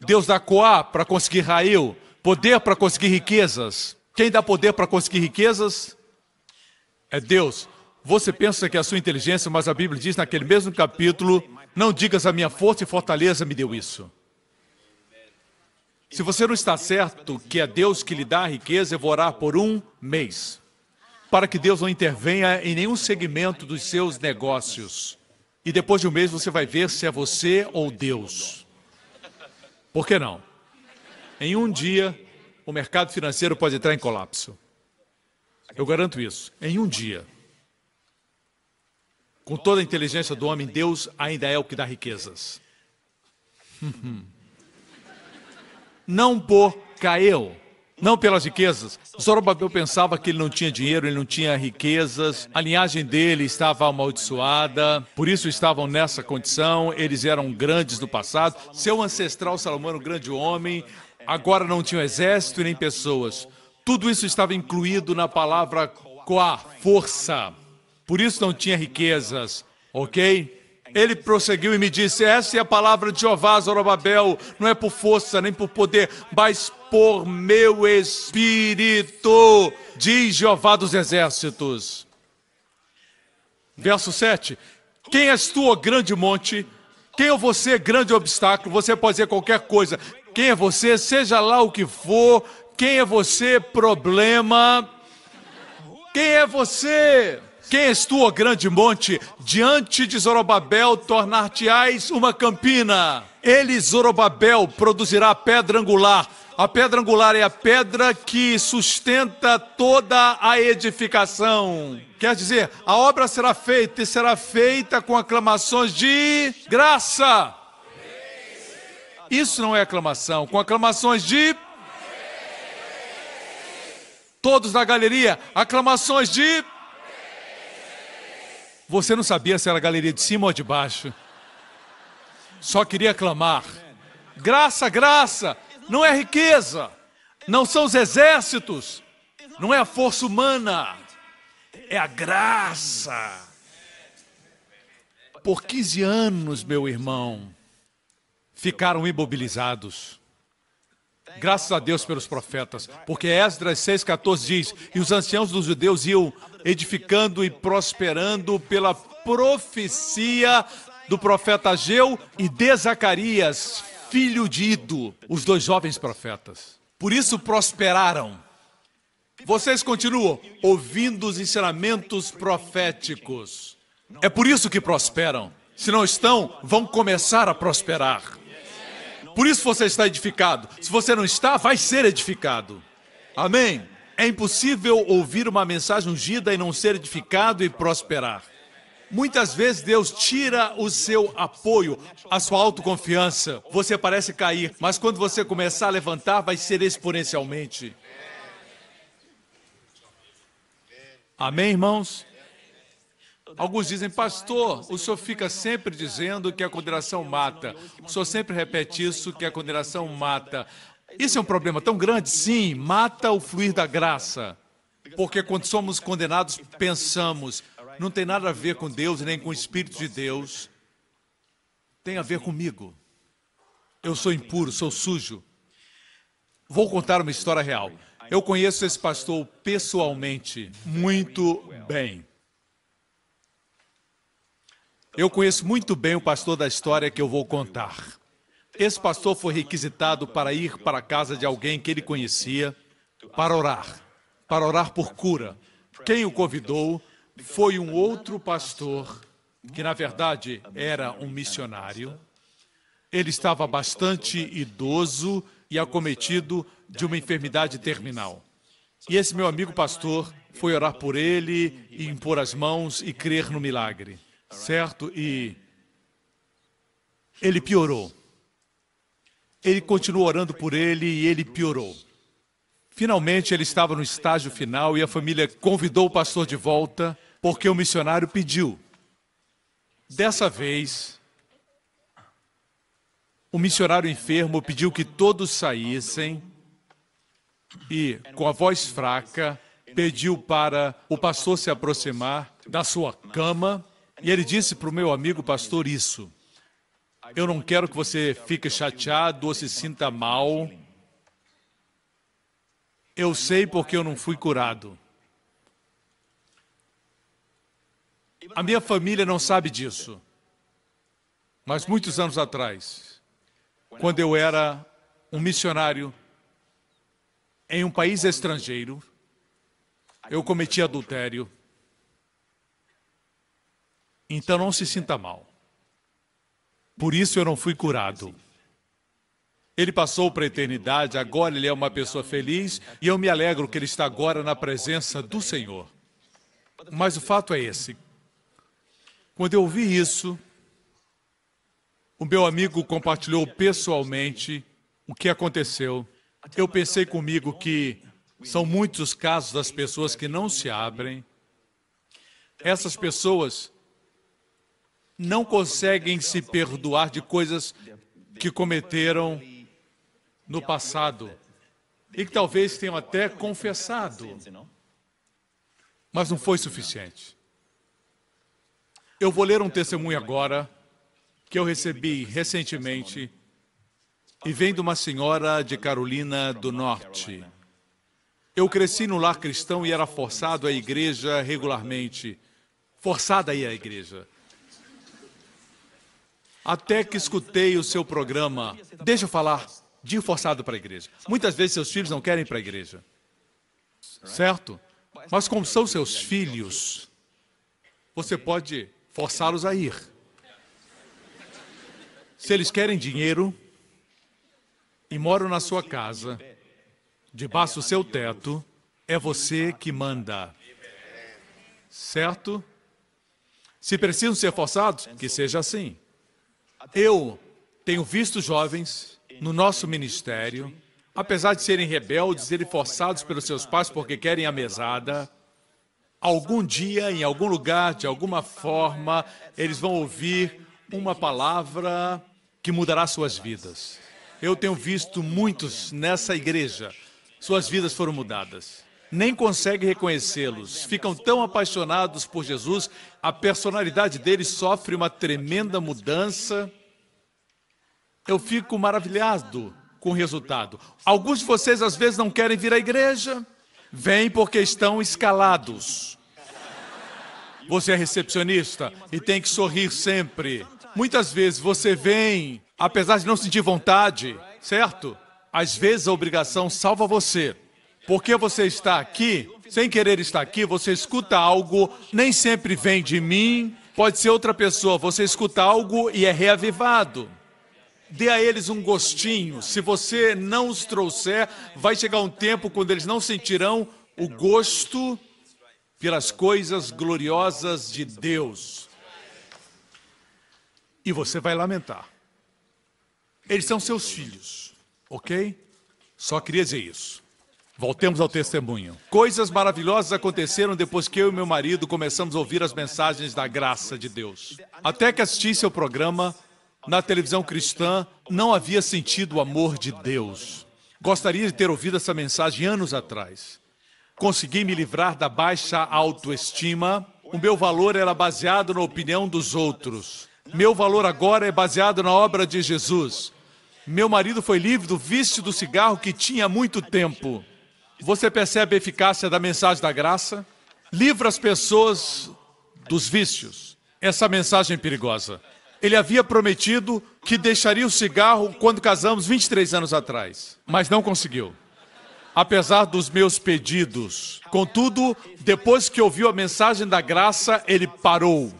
Deus dá coá para conseguir Israel, poder para conseguir riquezas. Quem dá poder para conseguir riquezas? É Deus. Você pensa que é a sua inteligência, mas a Bíblia diz naquele mesmo capítulo: Não digas a minha força e fortaleza me deu isso. Se você não está certo que é Deus que lhe dá a riqueza, eu vou orar por um mês. Para que Deus não intervenha em nenhum segmento dos seus negócios. E depois de um mês você vai ver se é você ou Deus. Por que não? Em um dia, o mercado financeiro pode entrar em colapso. Eu garanto isso. Em um dia. Com toda a inteligência do homem, Deus ainda é o que dá riquezas. Não por Cael, não pelas riquezas. Zorobabel pensava que ele não tinha dinheiro, ele não tinha riquezas, a linhagem dele estava amaldiçoada, por isso estavam nessa condição, eles eram grandes no passado. Seu ancestral Salomão um grande homem, agora não tinha exército nem pessoas. Tudo isso estava incluído na palavra coa, força. Por isso não tinha riquezas, ok? Ele prosseguiu e me disse: Essa é a palavra de Jeová, Zorobabel, não é por força nem por poder, mas por meu espírito, diz Jeová dos exércitos. Verso 7: Quem és tu, ó grande monte? Quem é você, grande obstáculo? Você pode dizer qualquer coisa. Quem é você, seja lá o que for. Quem é você, problema? Quem é você? Quem és tu, ó grande monte? Diante de Zorobabel tornar-te-ás uma campina. Ele, Zorobabel, produzirá pedra angular. A pedra angular é a pedra que sustenta toda a edificação. Quer dizer, a obra será feita e será feita com aclamações de graça. Isso não é aclamação, com aclamações de. Todos na galeria, aclamações de. Você não sabia se era a galeria de cima ou de baixo. Só queria clamar. Graça, graça, não é riqueza, não são os exércitos, não é a força humana, é a graça. Por 15 anos, meu irmão, ficaram imobilizados. Graças a Deus pelos profetas, porque Esdras 6,14 diz: E os anciãos dos judeus iam edificando e prosperando pela profecia do profeta Ageu e de Zacarias, filho de Ido, os dois jovens profetas. Por isso prosperaram. Vocês continuam ouvindo os ensinamentos proféticos. É por isso que prosperam. Se não estão, vão começar a prosperar. Por isso você está edificado. Se você não está, vai ser edificado. Amém? É impossível ouvir uma mensagem ungida e não ser edificado e prosperar. Muitas vezes Deus tira o seu apoio, a sua autoconfiança. Você parece cair, mas quando você começar a levantar, vai ser exponencialmente. Amém, irmãos? Alguns dizem, pastor, o senhor fica sempre dizendo que a condenação mata. O senhor sempre repete isso, que a condenação mata. Isso é um problema tão grande? Sim, mata o fluir da graça. Porque quando somos condenados, pensamos, não tem nada a ver com Deus nem com o Espírito de Deus. Tem a ver comigo. Eu sou impuro, sou sujo. Vou contar uma história real. Eu conheço esse pastor pessoalmente muito bem. Eu conheço muito bem o pastor da história que eu vou contar. Esse pastor foi requisitado para ir para a casa de alguém que ele conhecia para orar, para orar por cura. Quem o convidou foi um outro pastor, que na verdade era um missionário. Ele estava bastante idoso e acometido de uma enfermidade terminal. E esse meu amigo pastor foi orar por ele e impor as mãos e crer no milagre. Certo? E ele piorou. Ele continuou orando por ele e ele piorou. Finalmente ele estava no estágio final e a família convidou o pastor de volta porque o missionário pediu. Dessa vez, o missionário enfermo pediu que todos saíssem e, com a voz fraca, pediu para o pastor se aproximar da sua cama e ele disse para o meu amigo pastor isso. Eu não quero que você fique chateado ou se sinta mal. Eu sei porque eu não fui curado. A minha família não sabe disso. Mas muitos anos atrás, quando eu era um missionário em um país estrangeiro, eu cometi adultério. Então não se sinta mal. Por isso eu não fui curado. Ele passou para a eternidade, agora ele é uma pessoa feliz e eu me alegro que ele está agora na presença do Senhor. Mas o fato é esse. Quando eu ouvi isso, o meu amigo compartilhou pessoalmente o que aconteceu. Eu pensei comigo que são muitos os casos das pessoas que não se abrem. Essas pessoas não conseguem se perdoar de coisas que cometeram no passado e que talvez tenham até confessado, mas não foi suficiente. Eu vou ler um testemunho agora que eu recebi recentemente e vem de uma senhora de Carolina do Norte. Eu cresci no lar cristão e era forçado à igreja regularmente. Forçada a ir à igreja. Até que escutei o seu programa. Deixa eu falar de forçado para a igreja. Muitas vezes seus filhos não querem ir para a igreja. Certo? Mas como são seus filhos, você pode forçá-los a ir. Se eles querem dinheiro e moram na sua casa, debaixo do seu teto, é você que manda. Certo? Se precisam ser forçados, que seja assim. Eu tenho visto jovens no nosso ministério, apesar de serem rebeldes, serem forçados pelos seus pais porque querem a mesada, algum dia, em algum lugar, de alguma forma, eles vão ouvir uma palavra que mudará suas vidas. Eu tenho visto muitos nessa igreja, suas vidas foram mudadas. Nem conseguem reconhecê-los, ficam tão apaixonados por Jesus, a personalidade deles sofre uma tremenda mudança. Eu fico maravilhado com o resultado. Alguns de vocês às vezes não querem vir à igreja, vêm porque estão escalados. Você é recepcionista e tem que sorrir sempre. Muitas vezes você vem, apesar de não sentir vontade, certo? Às vezes a obrigação salva você. Porque você está aqui, sem querer estar aqui, você escuta algo, nem sempre vem de mim, pode ser outra pessoa. Você escuta algo e é reavivado. Dê a eles um gostinho. Se você não os trouxer, vai chegar um tempo quando eles não sentirão o gosto pelas coisas gloriosas de Deus. E você vai lamentar. Eles são seus filhos, ok? Só queria dizer isso. Voltemos ao testemunho. Coisas maravilhosas aconteceram depois que eu e meu marido começamos a ouvir as mensagens da graça de Deus. Até que assistisse ao programa na televisão cristã, não havia sentido o amor de Deus. Gostaria de ter ouvido essa mensagem anos atrás. Consegui me livrar da baixa autoestima. O meu valor era baseado na opinião dos outros. Meu valor agora é baseado na obra de Jesus. Meu marido foi livre do vício do cigarro que tinha há muito tempo. Você percebe a eficácia da mensagem da graça? Livra as pessoas dos vícios. Essa mensagem é perigosa. Ele havia prometido que deixaria o cigarro quando casamos 23 anos atrás, mas não conseguiu. Apesar dos meus pedidos. Contudo, depois que ouviu a mensagem da graça, ele parou.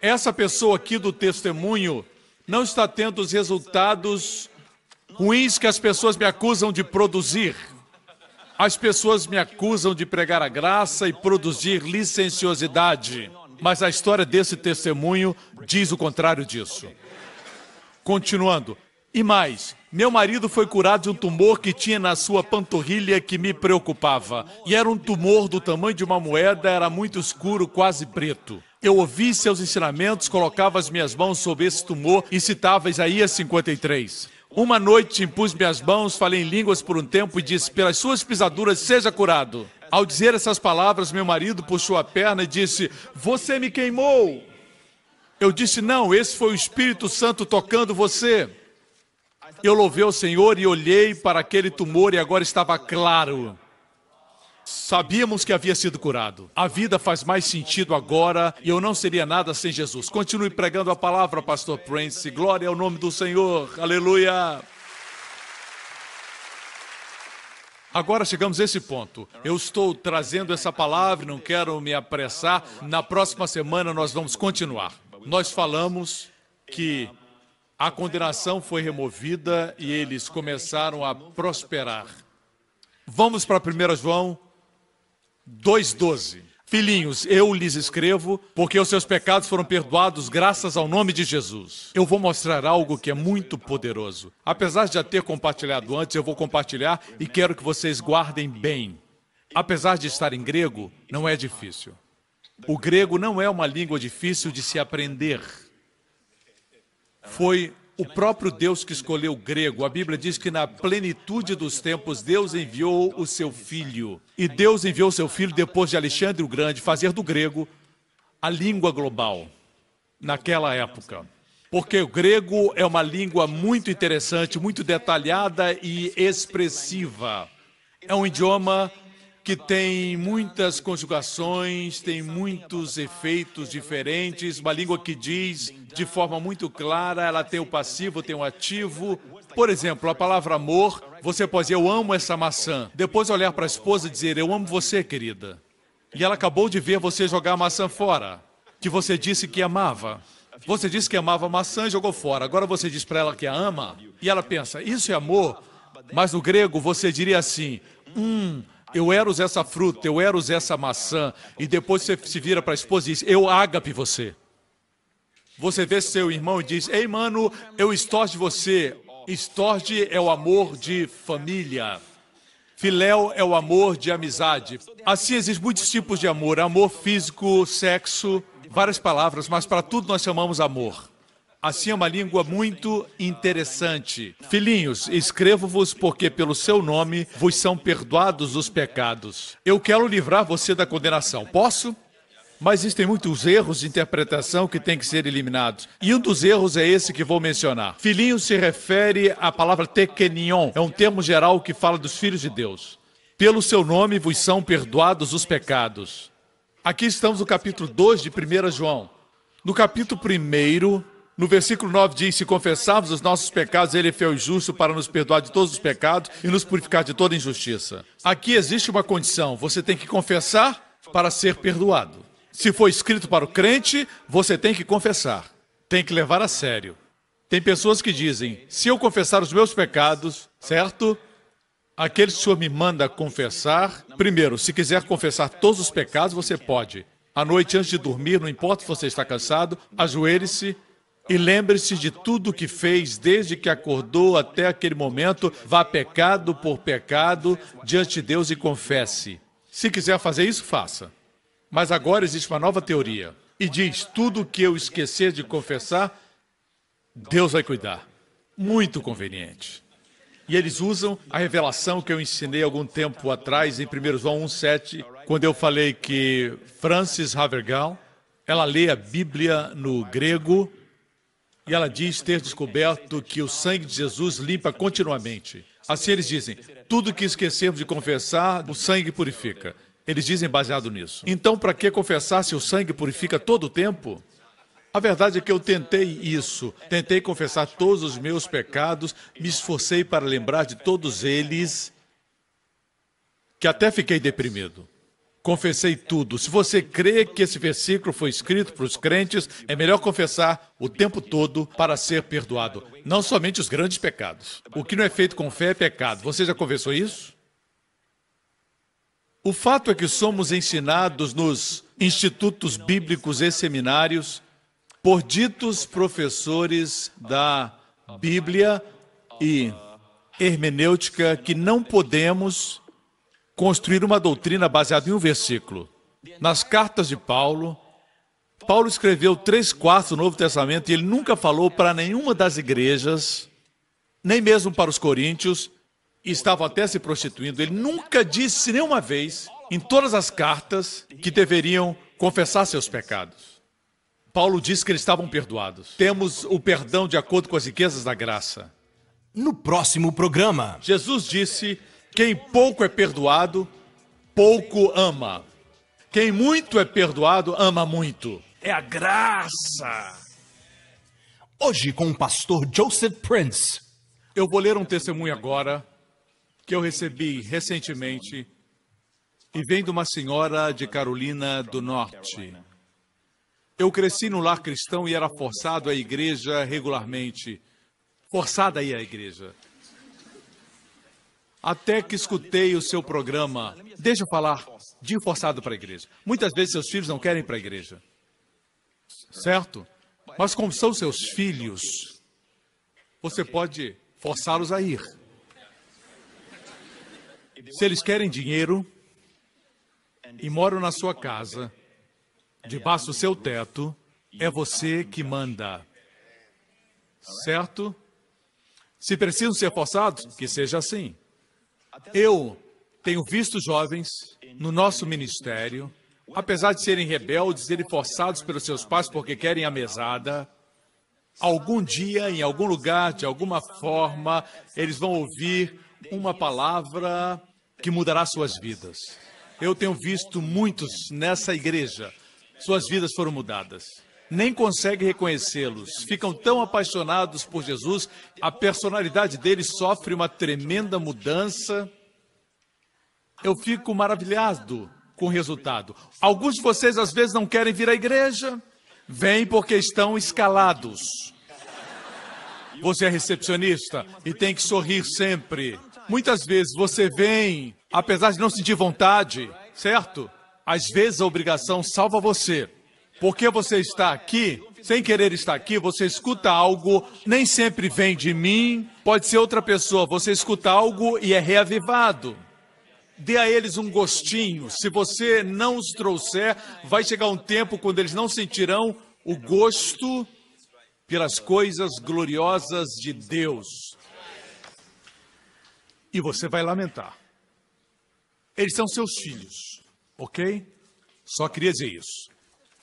Essa pessoa aqui do testemunho não está tendo os resultados ruins que as pessoas me acusam de produzir. As pessoas me acusam de pregar a graça e produzir licenciosidade. Mas a história desse testemunho diz o contrário disso. Continuando. E mais, meu marido foi curado de um tumor que tinha na sua panturrilha que me preocupava. E era um tumor do tamanho de uma moeda, era muito escuro, quase preto. Eu ouvi seus ensinamentos, colocava as minhas mãos sobre esse tumor e citava Isaías 53. Uma noite impus minhas mãos, falei em línguas por um tempo e disse: Pelas suas pisaduras seja curado. Ao dizer essas palavras, meu marido puxou a perna e disse: Você me queimou. Eu disse: Não, esse foi o Espírito Santo tocando você. Eu louvei o Senhor e olhei para aquele tumor e agora estava claro. Sabíamos que havia sido curado. A vida faz mais sentido agora e eu não seria nada sem Jesus. Continue pregando a palavra, Pastor Prince. Glória ao nome do Senhor. Aleluia. Agora chegamos a esse ponto. Eu estou trazendo essa palavra, não quero me apressar. Na próxima semana nós vamos continuar. Nós falamos que A condenação foi removida e eles começaram a prosperar. Vamos para 1 João 2,12. Filhinhos, eu lhes escrevo porque os seus pecados foram perdoados graças ao nome de Jesus. Eu vou mostrar algo que é muito poderoso. Apesar de já ter compartilhado antes, eu vou compartilhar e quero que vocês guardem bem. Apesar de estar em grego, não é difícil. O grego não é uma língua difícil de se aprender. Foi o próprio Deus que escolheu o grego. A Bíblia diz que na plenitude dos tempos Deus enviou o seu filho. E Deus enviou o seu filho depois de Alexandre o Grande fazer do grego a língua global naquela época. Porque o grego é uma língua muito interessante, muito detalhada e expressiva. É um idioma que tem muitas conjugações, tem muitos efeitos diferentes, uma língua que diz de forma muito clara, ela tem o passivo, tem o ativo. Por exemplo, a palavra amor, você pode dizer, eu amo essa maçã. Depois olhar para a esposa e dizer, eu amo você, querida. E ela acabou de ver você jogar a maçã fora, que você disse que amava. Você disse que amava a maçã e jogou fora. Agora você diz para ela que a ama, e ela pensa, isso é amor? Mas no grego você diria assim, hum, eu eros essa fruta, eu eros essa maçã, e depois você se vira para a esposa e diz, eu ágape você. Você vê seu irmão e diz, ei mano, eu estorge você. Estorge é o amor de família. Filéu é o amor de amizade. Assim existem muitos tipos de amor: amor físico, sexo, várias palavras, mas para tudo nós chamamos amor. Assim é uma língua muito interessante. Filhinhos, escrevo-vos porque pelo seu nome vos são perdoados os pecados. Eu quero livrar você da condenação. Posso? Mas existem muitos erros de interpretação que têm que ser eliminados. E um dos erros é esse que vou mencionar. Filhinho se refere à palavra tekenion. É um termo geral que fala dos filhos de Deus. Pelo seu nome vos são perdoados os pecados. Aqui estamos no capítulo 2 de 1 João. No capítulo 1, no versículo 9 diz: Se confessarmos os nossos pecados, ele é fiel e justo para nos perdoar de todos os pecados e nos purificar de toda injustiça. Aqui existe uma condição: você tem que confessar para ser perdoado. Se for escrito para o crente, você tem que confessar, tem que levar a sério. Tem pessoas que dizem: se eu confessar os meus pecados, certo? Aquele Senhor me manda confessar, primeiro, se quiser confessar todos os pecados, você pode. À noite, antes de dormir, não importa se você está cansado, ajoelhe-se e lembre-se de tudo que fez desde que acordou até aquele momento. Vá pecado por pecado diante de Deus e confesse. Se quiser fazer isso, faça. Mas agora existe uma nova teoria. E diz: tudo que eu esquecer de confessar, Deus vai cuidar. Muito conveniente. E eles usam a revelação que eu ensinei algum tempo atrás, em 1 João 1,7, quando eu falei que Francis Havergal, ela lê a Bíblia no grego e ela diz ter descoberto que o sangue de Jesus limpa continuamente. Assim eles dizem: tudo que esquecermos de confessar, o sangue purifica. Eles dizem baseado nisso. Então, para que confessar se o sangue purifica todo o tempo? A verdade é que eu tentei isso. Tentei confessar todos os meus pecados, me esforcei para lembrar de todos eles, que até fiquei deprimido. Confessei tudo. Se você crê que esse versículo foi escrito para os crentes, é melhor confessar o tempo todo para ser perdoado. Não somente os grandes pecados. O que não é feito com fé é pecado. Você já confessou isso? O fato é que somos ensinados nos institutos bíblicos e seminários por ditos professores da Bíblia e hermenêutica que não podemos construir uma doutrina baseada em um versículo. Nas cartas de Paulo, Paulo escreveu três quartos do Novo Testamento e ele nunca falou para nenhuma das igrejas, nem mesmo para os coríntios, e estavam até se prostituindo. Ele nunca disse nenhuma vez, em todas as cartas, que deveriam confessar seus pecados. Paulo disse que eles estavam perdoados. Temos o perdão de acordo com as riquezas da graça. No próximo programa, Jesus disse: quem pouco é perdoado, pouco ama. Quem muito é perdoado, ama muito. É a graça. hoje com o pastor Joseph Prince. Eu vou ler um testemunho agora que eu recebi recentemente e vem de uma senhora de Carolina do Norte. Eu cresci no lar cristão e era forçado à igreja regularmente. forçada a ir à igreja. Até que escutei o seu programa. Deixa eu falar de forçado para a igreja. Muitas vezes seus filhos não querem ir para a igreja. Certo? Mas como são seus filhos, você pode forçá-los a ir. Se eles querem dinheiro e moram na sua casa, debaixo do seu teto, é você que manda. Certo? Se precisam ser forçados, que seja assim. Eu tenho visto jovens no nosso ministério, apesar de serem rebeldes, serem forçados pelos seus pais porque querem a mesada, algum dia, em algum lugar, de alguma forma, eles vão ouvir uma palavra que mudará suas vidas. Eu tenho visto muitos nessa igreja, suas vidas foram mudadas. Nem consegue reconhecê-los. Ficam tão apaixonados por Jesus, a personalidade deles sofre uma tremenda mudança. Eu fico maravilhado com o resultado. Alguns de vocês às vezes não querem vir à igreja, vêm porque estão escalados. Você é recepcionista e tem que sorrir sempre. Muitas vezes você vem, apesar de não sentir vontade, certo? Às vezes a obrigação salva você. Porque você está aqui, sem querer estar aqui, você escuta algo, nem sempre vem de mim, pode ser outra pessoa. Você escuta algo e é reavivado. Dê a eles um gostinho. Se você não os trouxer, vai chegar um tempo quando eles não sentirão o gosto pelas coisas gloriosas de Deus. E você vai lamentar. Eles são seus filhos, ok? Só queria dizer isso.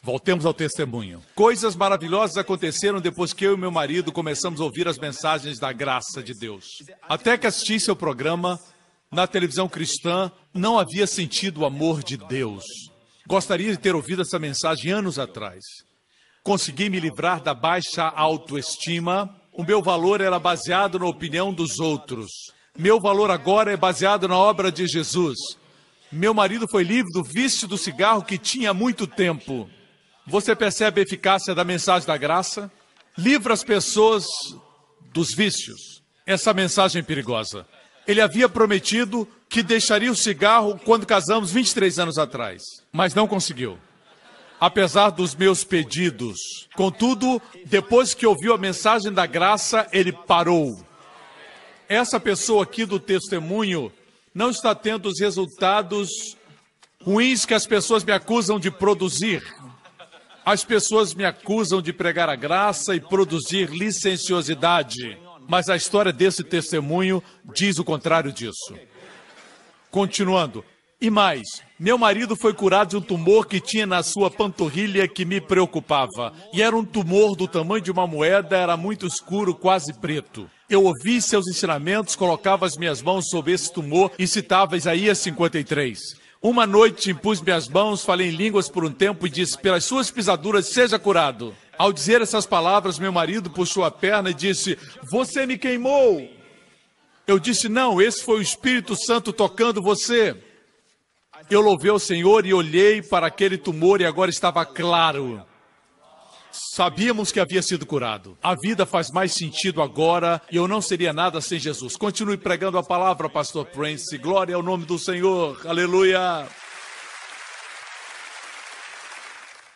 Voltemos ao testemunho. Coisas maravilhosas aconteceram depois que eu e meu marido começamos a ouvir as mensagens da graça de Deus. Até que assisti seu programa na televisão cristã, não havia sentido o amor de Deus. Gostaria de ter ouvido essa mensagem anos atrás. Consegui me livrar da baixa autoestima. O meu valor era baseado na opinião dos outros. Meu valor agora é baseado na obra de Jesus. Meu marido foi livre do vício do cigarro que tinha há muito tempo. Você percebe a eficácia da mensagem da graça? Livra as pessoas dos vícios. Essa mensagem é perigosa. Ele havia prometido que deixaria o cigarro quando casamos 23 anos atrás, mas não conseguiu. Apesar dos meus pedidos. Contudo, depois que ouviu a mensagem da graça, ele parou. Essa pessoa aqui do testemunho não está tendo os resultados ruins que as pessoas me acusam de produzir. As pessoas me acusam de pregar a graça e produzir licenciosidade. Mas a história desse testemunho diz o contrário disso. Continuando. E mais, meu marido foi curado de um tumor que tinha na sua panturrilha que me preocupava. E era um tumor do tamanho de uma moeda, era muito escuro, quase preto. Eu ouvi seus ensinamentos, colocava as minhas mãos sobre esse tumor e citava Isaías 53. Uma noite impus minhas mãos, falei em línguas por um tempo e disse: Pelas suas pisaduras seja curado. Ao dizer essas palavras, meu marido puxou a perna e disse: Você me queimou. Eu disse: Não, esse foi o Espírito Santo tocando você. Eu louvei o Senhor e olhei para aquele tumor e agora estava claro. Sabíamos que havia sido curado. A vida faz mais sentido agora e eu não seria nada sem Jesus. Continue pregando a palavra, Pastor Prince. Glória ao nome do Senhor. Aleluia.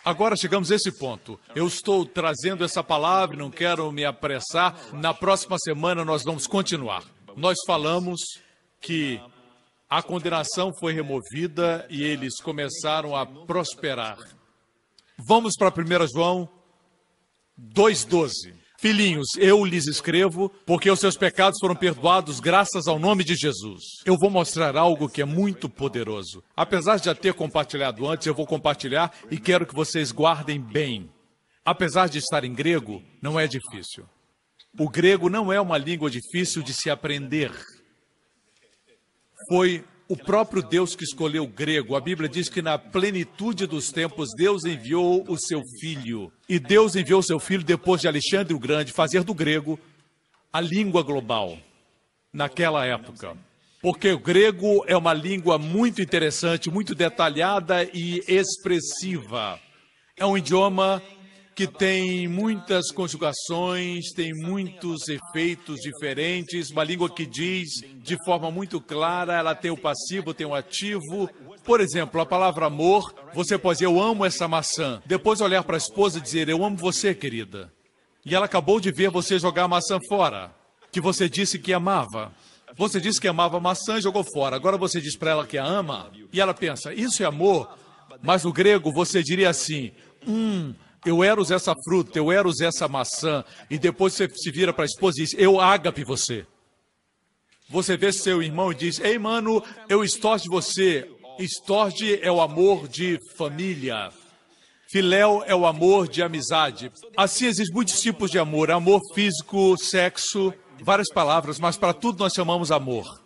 Agora chegamos a esse ponto. Eu estou trazendo essa palavra, não quero me apressar. Na próxima semana nós vamos continuar. Nós falamos que a condenação foi removida e eles começaram a prosperar. Vamos para 1 João 2,12. Filhinhos, eu lhes escrevo porque os seus pecados foram perdoados graças ao nome de Jesus. Eu vou mostrar algo que é muito poderoso. Apesar de já ter compartilhado antes, eu vou compartilhar e quero que vocês guardem bem. Apesar de estar em grego, não é difícil. O grego não é uma língua difícil de se aprender. Foi o próprio Deus que escolheu o grego. A Bíblia diz que na plenitude dos tempos Deus enviou o seu filho. E Deus enviou o seu filho depois de Alexandre o Grande fazer do grego a língua global naquela época. Porque o grego é uma língua muito interessante, muito detalhada e expressiva. É um idioma que tem muitas conjugações, tem muitos efeitos diferentes, uma língua que diz de forma muito clara, ela tem o passivo, tem o ativo. Por exemplo, a palavra amor, você pode dizer, eu amo essa maçã. Depois olhar para a esposa e dizer, eu amo você, querida. E ela acabou de ver você jogar a maçã fora, que você disse que amava. Você disse que amava a maçã e jogou fora. Agora você diz para ela que a ama, e ela pensa, isso é amor? Mas no grego você diria assim, hum, eu eros essa fruta, eu eros essa maçã, e depois você se vira para a esposa e diz, eu ágape você. Você vê seu irmão e diz, ei mano, eu estorge você. Estorge é o amor de família. Filéu é o amor de amizade. Assim existem muitos tipos de amor: amor físico, sexo, várias palavras, mas para tudo nós chamamos amor.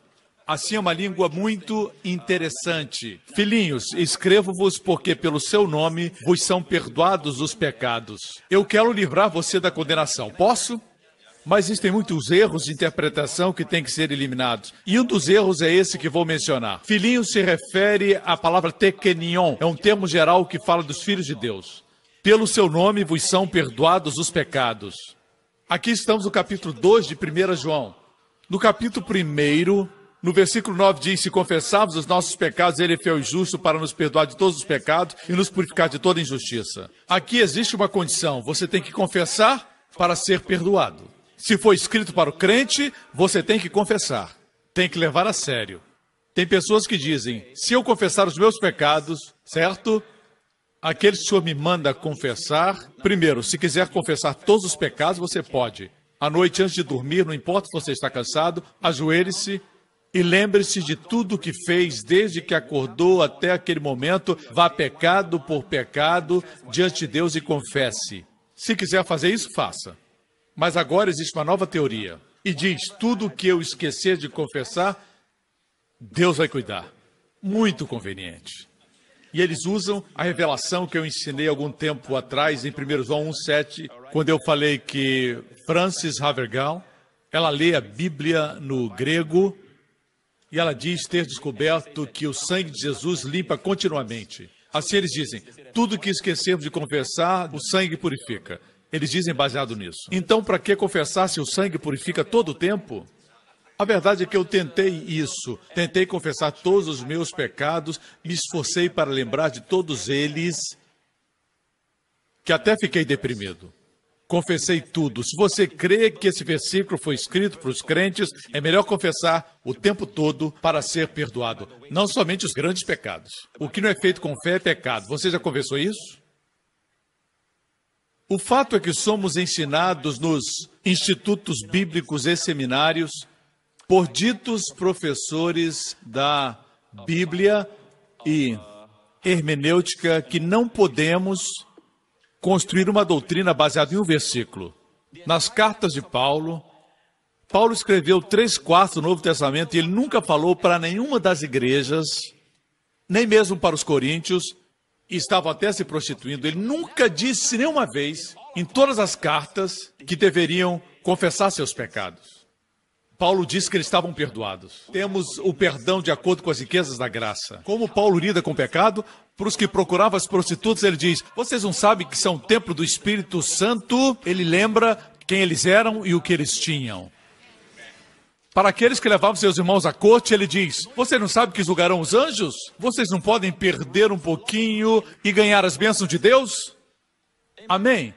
Assim é uma língua muito interessante. Filhinhos, escrevo-vos porque pelo seu nome vos são perdoados os pecados. Eu quero livrar você da condenação. Posso? Mas existem muitos erros de interpretação que têm que ser eliminados. E um dos erros é esse que vou mencionar. Filhinho se refere à palavra tekenion. É um termo geral que fala dos filhos de Deus. Pelo seu nome vos são perdoados os pecados. Aqui estamos no capítulo 2 de 1 João. No capítulo 1, no versículo 9 diz: Se confessarmos os nossos pecados, ele é fiel e justo para nos perdoar de todos os pecados e nos purificar de toda injustiça. Aqui existe uma condição: você tem que confessar para ser perdoado. Se for escrito para o crente, você tem que confessar, tem que levar a sério. Tem pessoas que dizem: se eu confessar os meus pecados, certo? Aquele Senhor me manda confessar, primeiro, se quiser confessar todos os pecados, você pode. À noite, antes de dormir, não importa se você está cansado, ajoelhe-se e lembre-se de tudo que fez desde que acordou até aquele momento. Vá pecado por pecado diante de Deus e confesse. Se quiser fazer isso, faça. Mas agora existe uma nova teoria. E diz: tudo que eu esquecer de confessar, Deus vai cuidar. Muito conveniente. E eles usam a revelação que eu ensinei algum tempo atrás, em 1 João 1,7, quando eu falei que Francis Havergal, ela lê a Bíblia no grego e ela diz ter descoberto que o sangue de Jesus limpa continuamente. Assim eles dizem: tudo que esquecermos de confessar, o sangue purifica. Eles dizem baseado nisso. Então, para que confessar se o sangue purifica todo o tempo? A verdade é que eu tentei isso. Tentei confessar todos os meus pecados, me esforcei para lembrar de todos eles, que até fiquei deprimido. Confessei tudo. Se você crê que esse versículo foi escrito para os crentes, é melhor confessar o tempo todo para ser perdoado. Não somente os grandes pecados. O que não é feito com fé é pecado. Você já confessou isso? O fato é que somos ensinados nos institutos bíblicos e seminários por ditos professores da Bíblia e hermenêutica que não podemos construir uma doutrina baseada em um versículo. Nas cartas de Paulo, Paulo escreveu três quartos do Novo Testamento e ele nunca falou para nenhuma das igrejas, nem mesmo para os coríntios, e estavam até se prostituindo. Ele nunca disse nenhuma vez, em todas as cartas, que deveriam confessar seus pecados. Paulo disse que eles estavam perdoados. Temos o perdão de acordo com as riquezas da graça. Como Paulo lida com o pecado? Para os que procuravam as prostitutas, ele diz: Vocês não sabem que são o templo do Espírito Santo? Ele lembra quem eles eram e o que eles tinham. Para aqueles que levavam seus irmãos à corte, ele diz: Você não sabe que julgarão os anjos? Vocês não podem perder um pouquinho e ganhar as bênçãos de Deus? Amém.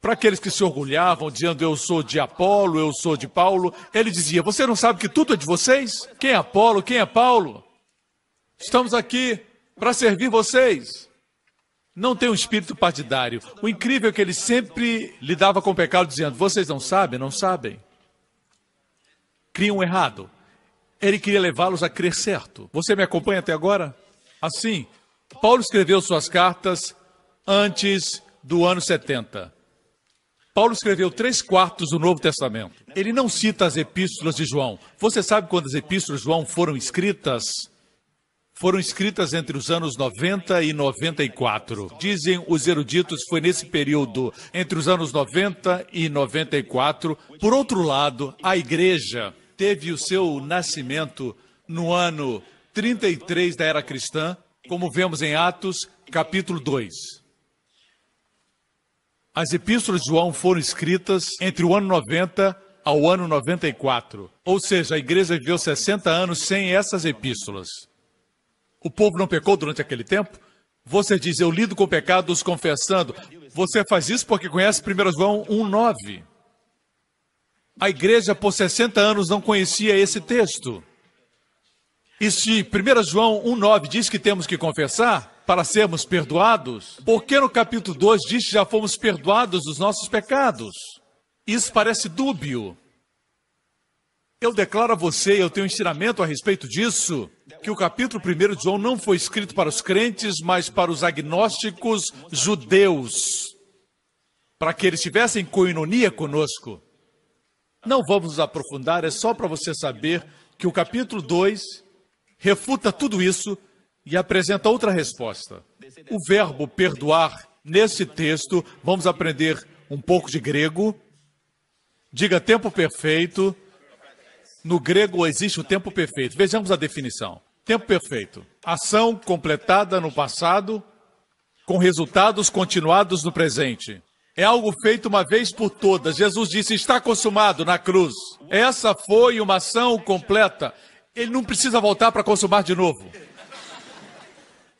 Para aqueles que se orgulhavam, dizendo eu sou de Apolo, eu sou de Paulo, ele dizia: Você não sabe que tudo é de vocês? Quem é Apolo? Quem é Paulo? Estamos aqui para servir vocês. Não tem um espírito partidário. O incrível é que ele sempre lidava com o pecado, dizendo: Vocês não sabem, não sabem. Criam errado. Ele queria levá-los a crer certo. Você me acompanha até agora? Assim, Paulo escreveu suas cartas antes do ano 70. Paulo escreveu três quartos do Novo Testamento. Ele não cita as epístolas de João. Você sabe quando as epístolas de João foram escritas? Foram escritas entre os anos 90 e 94. Dizem os eruditos foi nesse período, entre os anos 90 e 94. Por outro lado, a igreja teve o seu nascimento no ano 33 da era cristã, como vemos em Atos, capítulo 2. As epístolas de João foram escritas entre o ano 90 ao ano 94. Ou seja, a igreja viveu 60 anos sem essas epístolas. O povo não pecou durante aquele tempo? Você diz, eu lido com pecados confessando. Você faz isso porque conhece 1 João 1,9. A igreja por 60 anos não conhecia esse texto. E se 1 João 1,9 diz que temos que confessar para sermos perdoados, por que no capítulo 2 diz que já fomos perdoados dos nossos pecados? Isso parece dúbio. Eu declaro a você, eu tenho um ensinamento a respeito disso, que o capítulo 1 de João não foi escrito para os crentes, mas para os agnósticos judeus, para que eles tivessem coinonia conosco. Não vamos nos aprofundar, é só para você saber que o capítulo 2 refuta tudo isso e apresenta outra resposta. O verbo perdoar, nesse texto, vamos aprender um pouco de grego. Diga tempo perfeito. No grego existe o tempo perfeito. Vejamos a definição. Tempo perfeito. Ação completada no passado, com resultados continuados no presente. É algo feito uma vez por todas. Jesus disse: está consumado na cruz. Essa foi uma ação completa. Ele não precisa voltar para consumar de novo.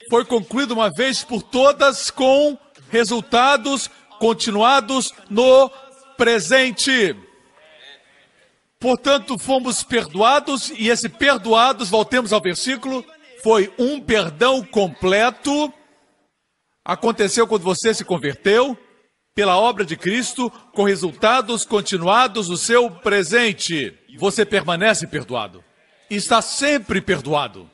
Foi concluído uma vez por todas com resultados continuados no presente. Portanto, fomos perdoados, e esse perdoados, voltemos ao versículo, foi um perdão completo. Aconteceu quando você se converteu, pela obra de Cristo, com resultados continuados no seu presente. Você permanece perdoado. Está sempre perdoado.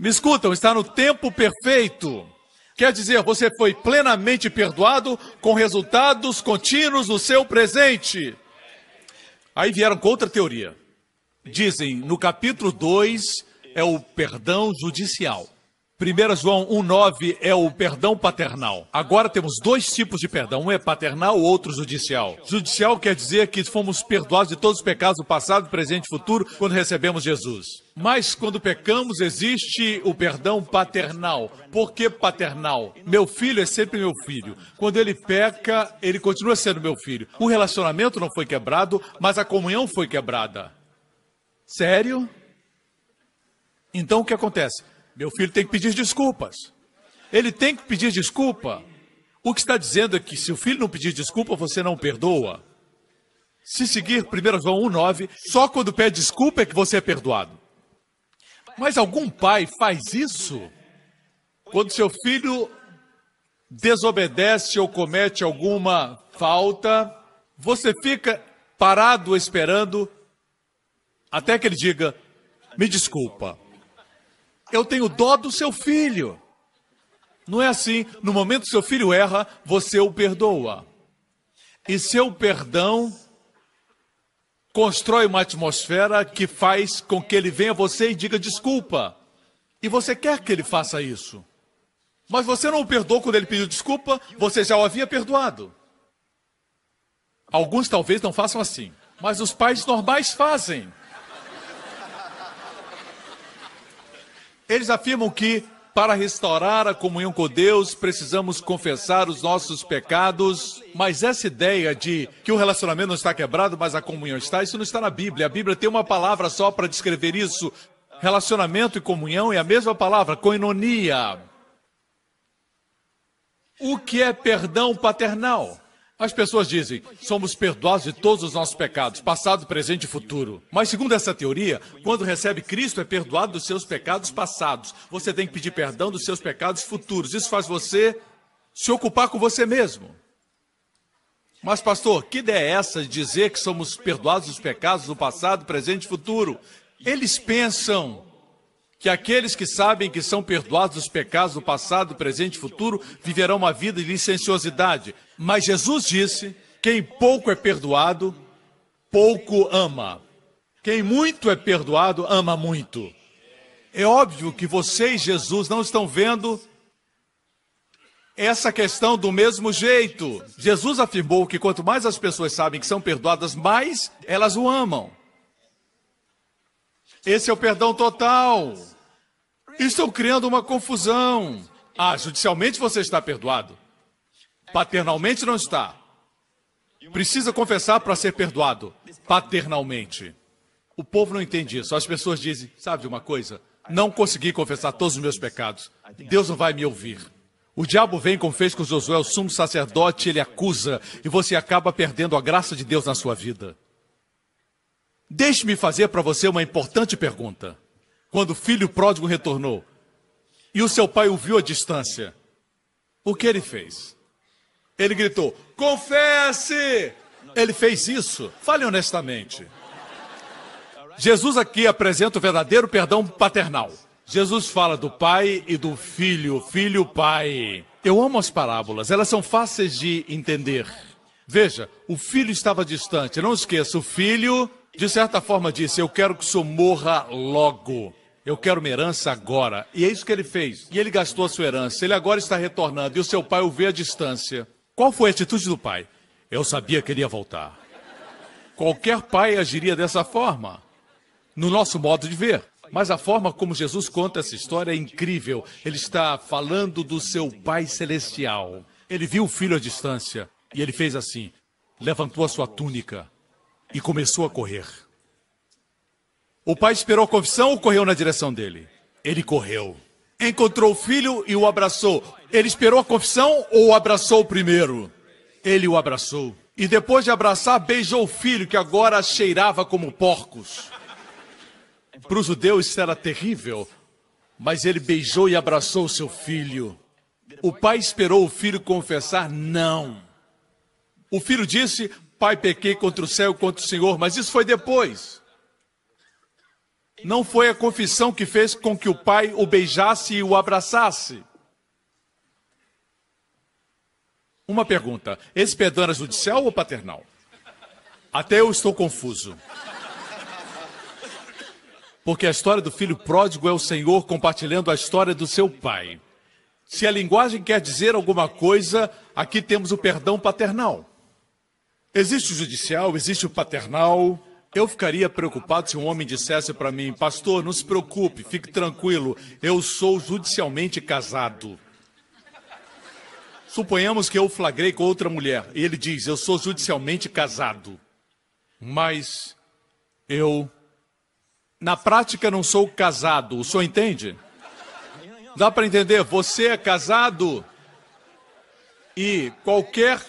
Me escutam, está no tempo perfeito. Quer dizer, você foi plenamente perdoado com resultados contínuos no seu presente. Aí vieram com outra teoria. Dizem, no capítulo 2 é o perdão judicial. 1 João 1,9 é o perdão paternal. Agora temos dois tipos de perdão. Um é paternal, o outro judicial. Judicial quer dizer que fomos perdoados de todos os pecados do passado, presente e futuro quando recebemos Jesus. Mas quando pecamos, existe o perdão paternal. Por que paternal? Meu filho é sempre meu filho. Quando ele peca, ele continua sendo meu filho. O relacionamento não foi quebrado, mas a comunhão foi quebrada. Sério? Então o que acontece? Meu filho tem que pedir desculpas. Ele tem que pedir desculpa. O que está dizendo é que se o filho não pedir desculpa, você não perdoa. Se seguir 1 João 1,9, só quando pede desculpa é que você é perdoado. Mas algum pai faz isso? Quando seu filho desobedece ou comete alguma falta, você fica parado esperando até que ele diga: Me desculpa. Eu tenho dó do seu filho. Não é assim. No momento que seu filho erra, você o perdoa. E seu perdão constrói uma atmosfera que faz com que ele venha a você e diga desculpa. E você quer que ele faça isso. Mas você não o perdoou quando ele pediu desculpa, você já o havia perdoado. Alguns talvez não façam assim, mas os pais normais fazem. Eles afirmam que para restaurar a comunhão com Deus, precisamos confessar os nossos pecados. Mas essa ideia de que o relacionamento não está quebrado, mas a comunhão está, isso não está na Bíblia. A Bíblia tem uma palavra só para descrever isso. Relacionamento e comunhão é a mesma palavra, koinonia. O que é perdão paternal? As pessoas dizem, somos perdoados de todos os nossos pecados, passado, presente e futuro. Mas segundo essa teoria, quando recebe Cristo é perdoado dos seus pecados passados. Você tem que pedir perdão dos seus pecados futuros. Isso faz você se ocupar com você mesmo. Mas pastor, que ideia é essa de dizer que somos perdoados dos pecados do passado, presente e futuro? Eles pensam que aqueles que sabem que são perdoados dos pecados do passado, presente e futuro viverão uma vida de licenciosidade. Mas Jesus disse: quem pouco é perdoado, pouco ama. Quem muito é perdoado, ama muito. É óbvio que você e Jesus não estão vendo essa questão do mesmo jeito. Jesus afirmou que quanto mais as pessoas sabem que são perdoadas, mais elas o amam. Esse é o perdão total. Estão criando uma confusão. Ah, judicialmente você está perdoado. Paternalmente não está. Precisa confessar para ser perdoado. Paternalmente. O povo não entende isso. As pessoas dizem: sabe de uma coisa? Não consegui confessar todos os meus pecados. Deus não vai me ouvir. O diabo vem, como fez com Josué, o sumo sacerdote, ele acusa, e você acaba perdendo a graça de Deus na sua vida. Deixe-me fazer para você uma importante pergunta. Quando o filho pródigo retornou e o seu pai o viu à distância, o que ele fez? Ele gritou: Confesse! Ele fez isso? Fale honestamente. Jesus aqui apresenta o verdadeiro perdão paternal. Jesus fala do pai e do filho, filho, pai. Eu amo as parábolas, elas são fáceis de entender. Veja, o filho estava distante. Não esqueça, o filho, de certa forma, disse: Eu quero que o senhor morra logo. Eu quero uma herança agora. E é isso que ele fez. E ele gastou a sua herança. Ele agora está retornando. E o seu pai o vê à distância. Qual foi a atitude do pai? Eu sabia que ele ia voltar. Qualquer pai agiria dessa forma, no nosso modo de ver. Mas a forma como Jesus conta essa história é incrível. Ele está falando do seu Pai Celestial. Ele viu o filho à distância e ele fez assim: levantou a sua túnica e começou a correr. O pai esperou a confissão ou correu na direção dele? Ele correu. Encontrou o filho e o abraçou. Ele esperou a confissão ou o abraçou primeiro? Ele o abraçou. E depois de abraçar, beijou o filho que agora cheirava como porcos. Para o judeu isso era terrível, mas ele beijou e abraçou seu filho. O pai esperou o filho confessar não. O filho disse: Pai, pequei contra o céu e contra o Senhor, mas isso foi depois. Não foi a confissão que fez com que o pai o beijasse e o abraçasse. Uma pergunta: esse perdão era judicial ou paternal? Até eu estou confuso. Porque a história do filho pródigo é o Senhor compartilhando a história do seu pai. Se a linguagem quer dizer alguma coisa, aqui temos o perdão paternal. Existe o judicial, existe o paternal. Eu ficaria preocupado se um homem dissesse para mim, pastor, não se preocupe, fique tranquilo, eu sou judicialmente casado. Suponhamos que eu flagrei com outra mulher e ele diz, eu sou judicialmente casado, mas eu na prática, não sou casado. O senhor entende? Dá para entender? Você é casado e qualquer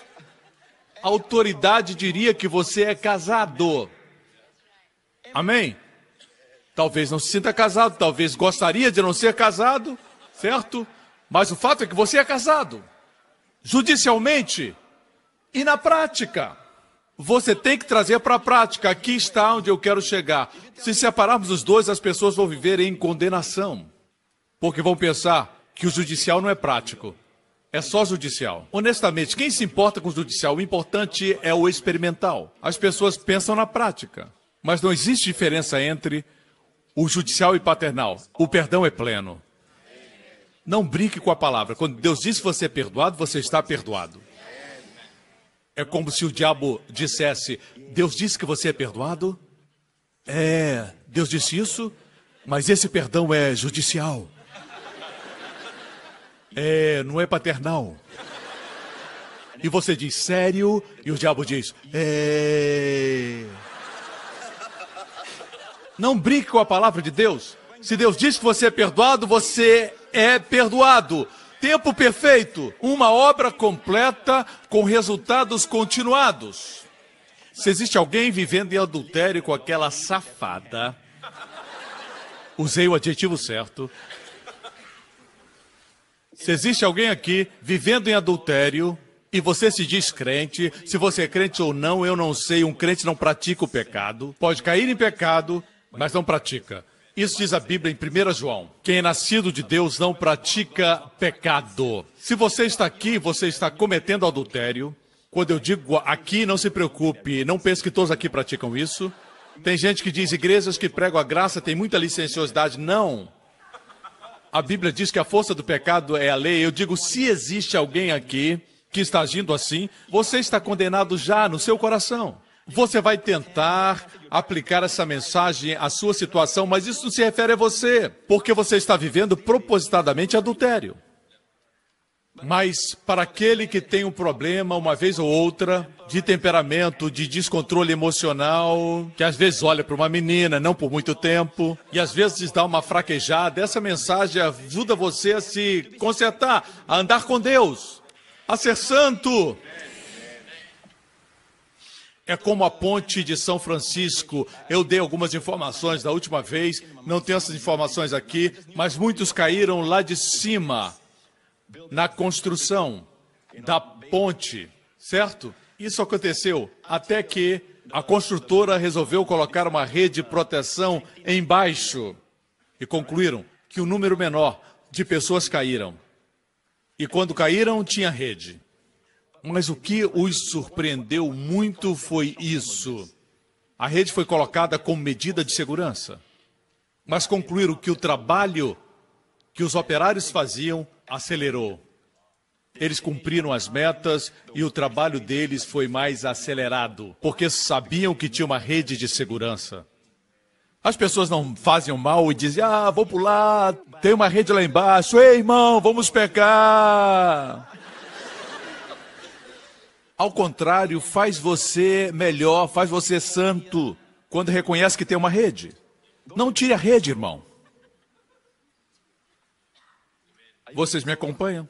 autoridade diria que você é casado. Amém? Talvez não se sinta casado, talvez gostaria de não ser casado, certo? Mas o fato é que você é casado. Judicialmente e na prática. Você tem que trazer para a prática. Aqui está onde eu quero chegar. Se separarmos os dois, as pessoas vão viver em condenação. Porque vão pensar que o judicial não é prático. É só judicial. Honestamente, quem se importa com o judicial? O importante é o experimental. As pessoas pensam na prática. Mas não existe diferença entre o judicial e paternal. O perdão é pleno. Não brinque com a palavra. Quando Deus diz que você é perdoado, você está perdoado. É como se o diabo dissesse: Deus disse que você é perdoado? É, Deus disse isso, mas esse perdão é judicial. É, não é paternal. E você diz sério, e o diabo diz: É. Não brinque com a palavra de Deus. Se Deus diz que você é perdoado, você é perdoado. Tempo perfeito, uma obra completa com resultados continuados. Se existe alguém vivendo em adultério com aquela safada, usei o adjetivo certo. Se existe alguém aqui vivendo em adultério e você se diz crente, se você é crente ou não, eu não sei, um crente não pratica o pecado, pode cair em pecado, mas não pratica. Isso diz a Bíblia em 1 João. Quem é nascido de Deus não pratica pecado. Se você está aqui, você está cometendo adultério. Quando eu digo aqui, não se preocupe, não pense que todos aqui praticam isso. Tem gente que diz igrejas que pregam a graça, tem muita licenciosidade. Não. A Bíblia diz que a força do pecado é a lei. Eu digo, se existe alguém aqui que está agindo assim, você está condenado já no seu coração. Você vai tentar aplicar essa mensagem à sua situação, mas isso não se refere a você, porque você está vivendo propositadamente adultério. Mas para aquele que tem um problema, uma vez ou outra, de temperamento, de descontrole emocional, que às vezes olha para uma menina, não por muito tempo, e às vezes dá uma fraquejada, essa mensagem ajuda você a se consertar, a andar com Deus, a ser santo. É como a ponte de São Francisco. Eu dei algumas informações da última vez, não tenho essas informações aqui, mas muitos caíram lá de cima, na construção da ponte, certo? Isso aconteceu até que a construtora resolveu colocar uma rede de proteção embaixo e concluíram que o um número menor de pessoas caíram. E quando caíram, tinha rede. Mas o que os surpreendeu muito foi isso. A rede foi colocada como medida de segurança. Mas concluíram que o trabalho que os operários faziam acelerou. Eles cumpriram as metas e o trabalho deles foi mais acelerado, porque sabiam que tinha uma rede de segurança. As pessoas não fazem mal e dizem: Ah, vou pular, tem uma rede lá embaixo, ei irmão, vamos pecar. Ao contrário, faz você melhor, faz você santo, quando reconhece que tem uma rede. Não tire a rede, irmão. Vocês me acompanham?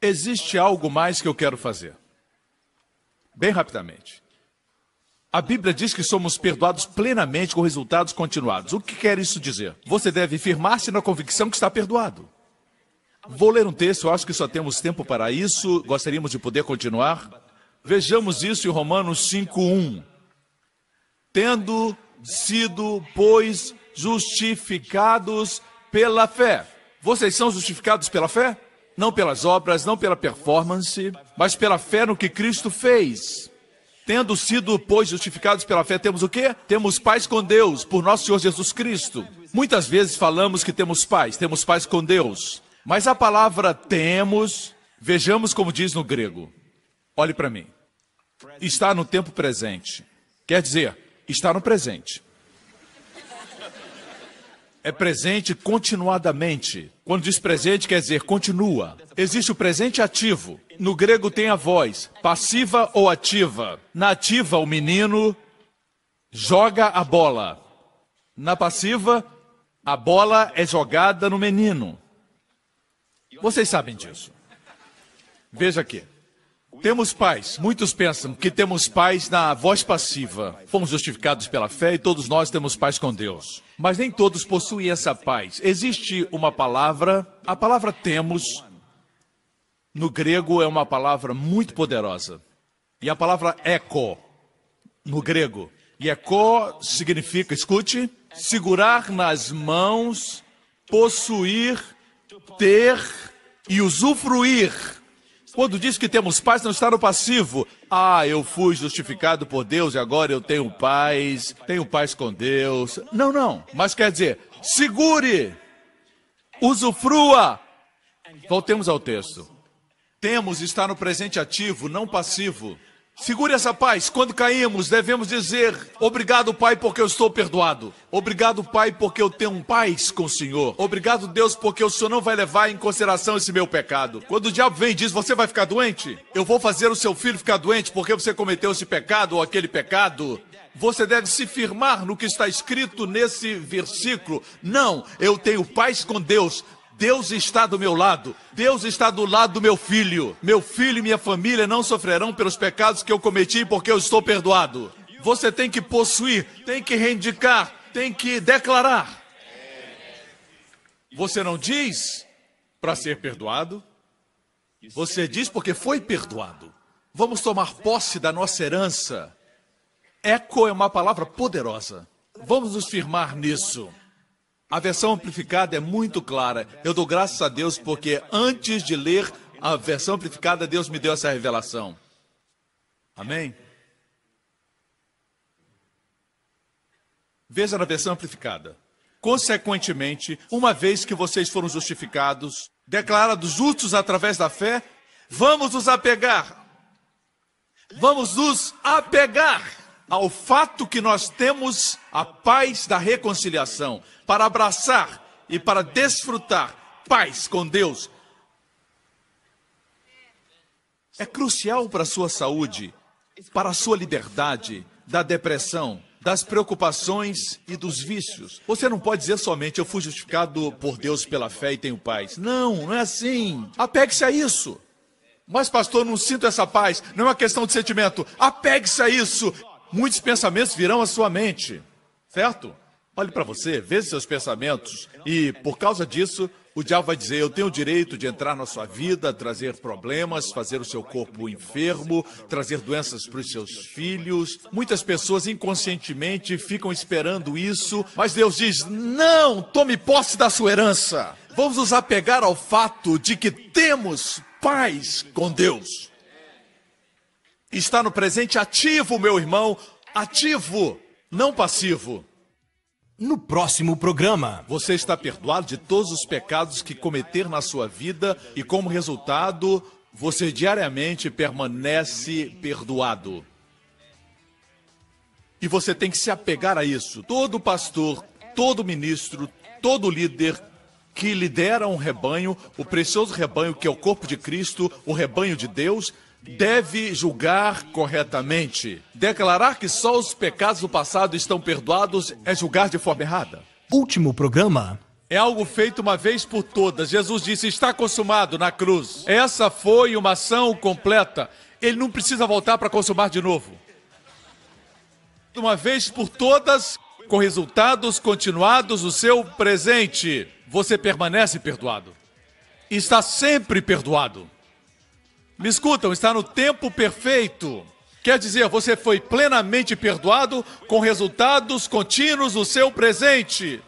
Existe algo mais que eu quero fazer. Bem rapidamente. A Bíblia diz que somos perdoados plenamente com resultados continuados. O que quer isso dizer? Você deve firmar-se na convicção que está perdoado. Vou ler um texto, eu acho que só temos tempo para isso. Gostaríamos de poder continuar. Vejamos isso em Romanos 5:1. Tendo sido, pois, justificados pela fé. Vocês são justificados pela fé? Não pelas obras, não pela performance, mas pela fé no que Cristo fez. Tendo sido, pois, justificados pela fé, temos o quê? Temos paz com Deus, por nosso Senhor Jesus Cristo. Muitas vezes falamos que temos paz, temos paz com Deus. Mas a palavra temos, vejamos como diz no grego. Olhe para mim. Está no tempo presente. Quer dizer, está no presente. É presente continuadamente. Quando diz presente, quer dizer continua. Existe o presente ativo. No grego tem a voz, passiva ou ativa. Na ativa, o menino joga a bola. Na passiva, a bola é jogada no menino. Vocês sabem disso. Veja aqui. Temos pais. Muitos pensam que temos pais na voz passiva. Fomos justificados pela fé e todos nós temos paz com Deus. Mas nem todos possuem essa paz. Existe uma palavra, a palavra temos, no grego é uma palavra muito poderosa. E a palavra eco, no grego. E eco significa, escute, segurar nas mãos, possuir, ter e usufruir. Quando diz que temos paz, não está no passivo. Ah, eu fui justificado por Deus e agora eu tenho paz, tenho paz com Deus. Não, não. Mas quer dizer, segure, usufrua. Voltemos ao texto. Temos está no presente ativo, não passivo. Segure essa paz. Quando caímos, devemos dizer: Obrigado, Pai, porque eu estou perdoado. Obrigado, Pai, porque eu tenho paz com o Senhor. Obrigado, Deus, porque o Senhor não vai levar em consideração esse meu pecado. Quando o diabo vem e diz: Você vai ficar doente? Eu vou fazer o seu filho ficar doente porque você cometeu esse pecado ou aquele pecado. Você deve se firmar no que está escrito nesse versículo. Não, eu tenho paz com Deus. Deus está do meu lado. Deus está do lado do meu filho. Meu filho e minha família não sofrerão pelos pecados que eu cometi porque eu estou perdoado. Você tem que possuir, tem que reivindicar, tem que declarar. Você não diz para ser perdoado. Você diz porque foi perdoado. Vamos tomar posse da nossa herança. Eco é uma palavra poderosa. Vamos nos firmar nisso. A versão amplificada é muito clara. Eu dou graças a Deus porque antes de ler a versão amplificada, Deus me deu essa revelação. Amém? Veja na versão amplificada. Consequentemente, uma vez que vocês foram justificados, declarados justos através da fé, vamos nos apegar. Vamos nos apegar ao fato que nós temos a paz da reconciliação, para abraçar e para desfrutar paz com Deus. É crucial para a sua saúde, para a sua liberdade, da depressão, das preocupações e dos vícios. Você não pode dizer somente eu fui justificado por Deus pela fé e tenho paz. Não, não é assim. Apegue-se a isso. Mas, pastor, não sinto essa paz. Não é uma questão de sentimento. Apegue-se a isso. Muitos pensamentos virão à sua mente. Certo? Olhe para você, veja seus pensamentos. E, por causa disso, o diabo vai dizer: Eu tenho o direito de entrar na sua vida, trazer problemas, fazer o seu corpo enfermo, trazer doenças para os seus filhos. Muitas pessoas inconscientemente ficam esperando isso, mas Deus diz: Não, tome posse da sua herança. Vamos nos apegar ao fato de que temos paz com Deus. Está no presente ativo, meu irmão, ativo, não passivo. No próximo programa, Você está perdoado de todos os pecados que cometer na sua vida e, como resultado, você diariamente permanece perdoado. E você tem que se apegar a isso. Todo pastor, todo ministro, todo líder que lidera um rebanho, o precioso rebanho que é o corpo de Cristo, o rebanho de Deus, deve julgar corretamente. Declarar que só os pecados do passado estão perdoados é julgar de forma errada. último programa, É algo feito uma vez por todas. Jesus disse: está consumado na cruz. Essa foi uma ação completa. Ele não precisa voltar para consumar de novo. Uma vez por todas, com resultados continuados no seu presente, você permanece perdoado. Está sempre perdoado. Me escutam, está no tempo perfeito. Quer dizer, você foi plenamente perdoado com resultados contínuos no seu presente.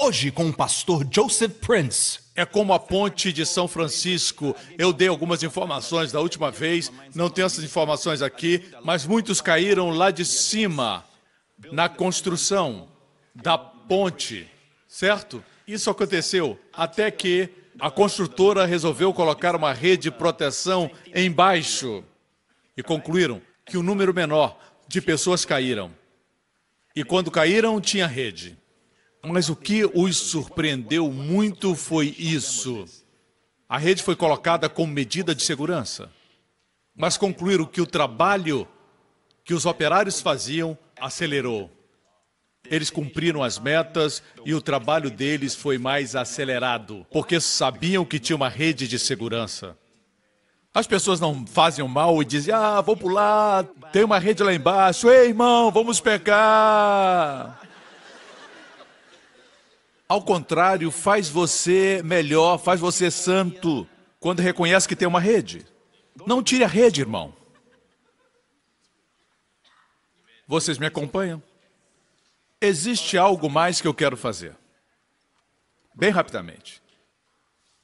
hoje com o pastor Joseph Prince. É como a ponte de São Francisco. Eu dei algumas informações da última vez, não tenho essas informações aqui, mas muitos caíram lá de cima, na construção da ponte, certo? Isso aconteceu até que a construtora resolveu colocar uma rede de proteção embaixo e concluíram que um número menor de pessoas caíram. E quando caíram, tinha rede. Mas o que os surpreendeu muito foi isso. A rede foi colocada como medida de segurança. Mas concluíram que o trabalho que os operários faziam acelerou. Eles cumpriram as metas e o trabalho deles foi mais acelerado, porque sabiam que tinha uma rede de segurança. As pessoas não fazem o mal e dizem: Ah, vou pular, tem uma rede lá embaixo, ei irmão, vamos pegar. Ao contrário, faz você melhor, faz você santo, quando reconhece que tem uma rede. Não tire a rede, irmão. Vocês me acompanham? Existe algo mais que eu quero fazer. Bem rapidamente.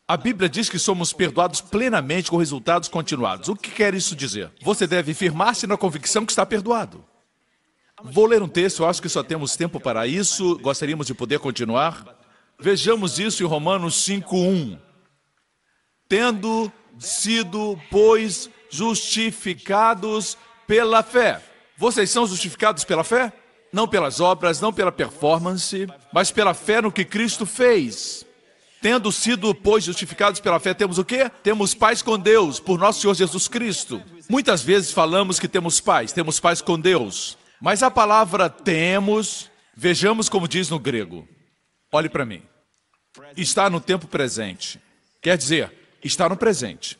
A Bíblia diz que somos perdoados plenamente com resultados continuados. O que quer isso dizer? Você deve firmar-se na convicção que está perdoado. Vou ler um texto, eu acho que só temos tempo para isso. Gostaríamos de poder continuar. Vejamos isso em Romanos 5:1. Tendo sido, pois, justificados pela fé. Vocês são justificados pela fé? Não pelas obras, não pela performance, mas pela fé no que Cristo fez. Tendo sido, pois, justificados pela fé, temos o quê? Temos paz com Deus, por nosso Senhor Jesus Cristo. Muitas vezes falamos que temos paz, temos paz com Deus. Mas a palavra temos, vejamos como diz no grego. Olhe para mim. Está no tempo presente. Quer dizer, está no presente.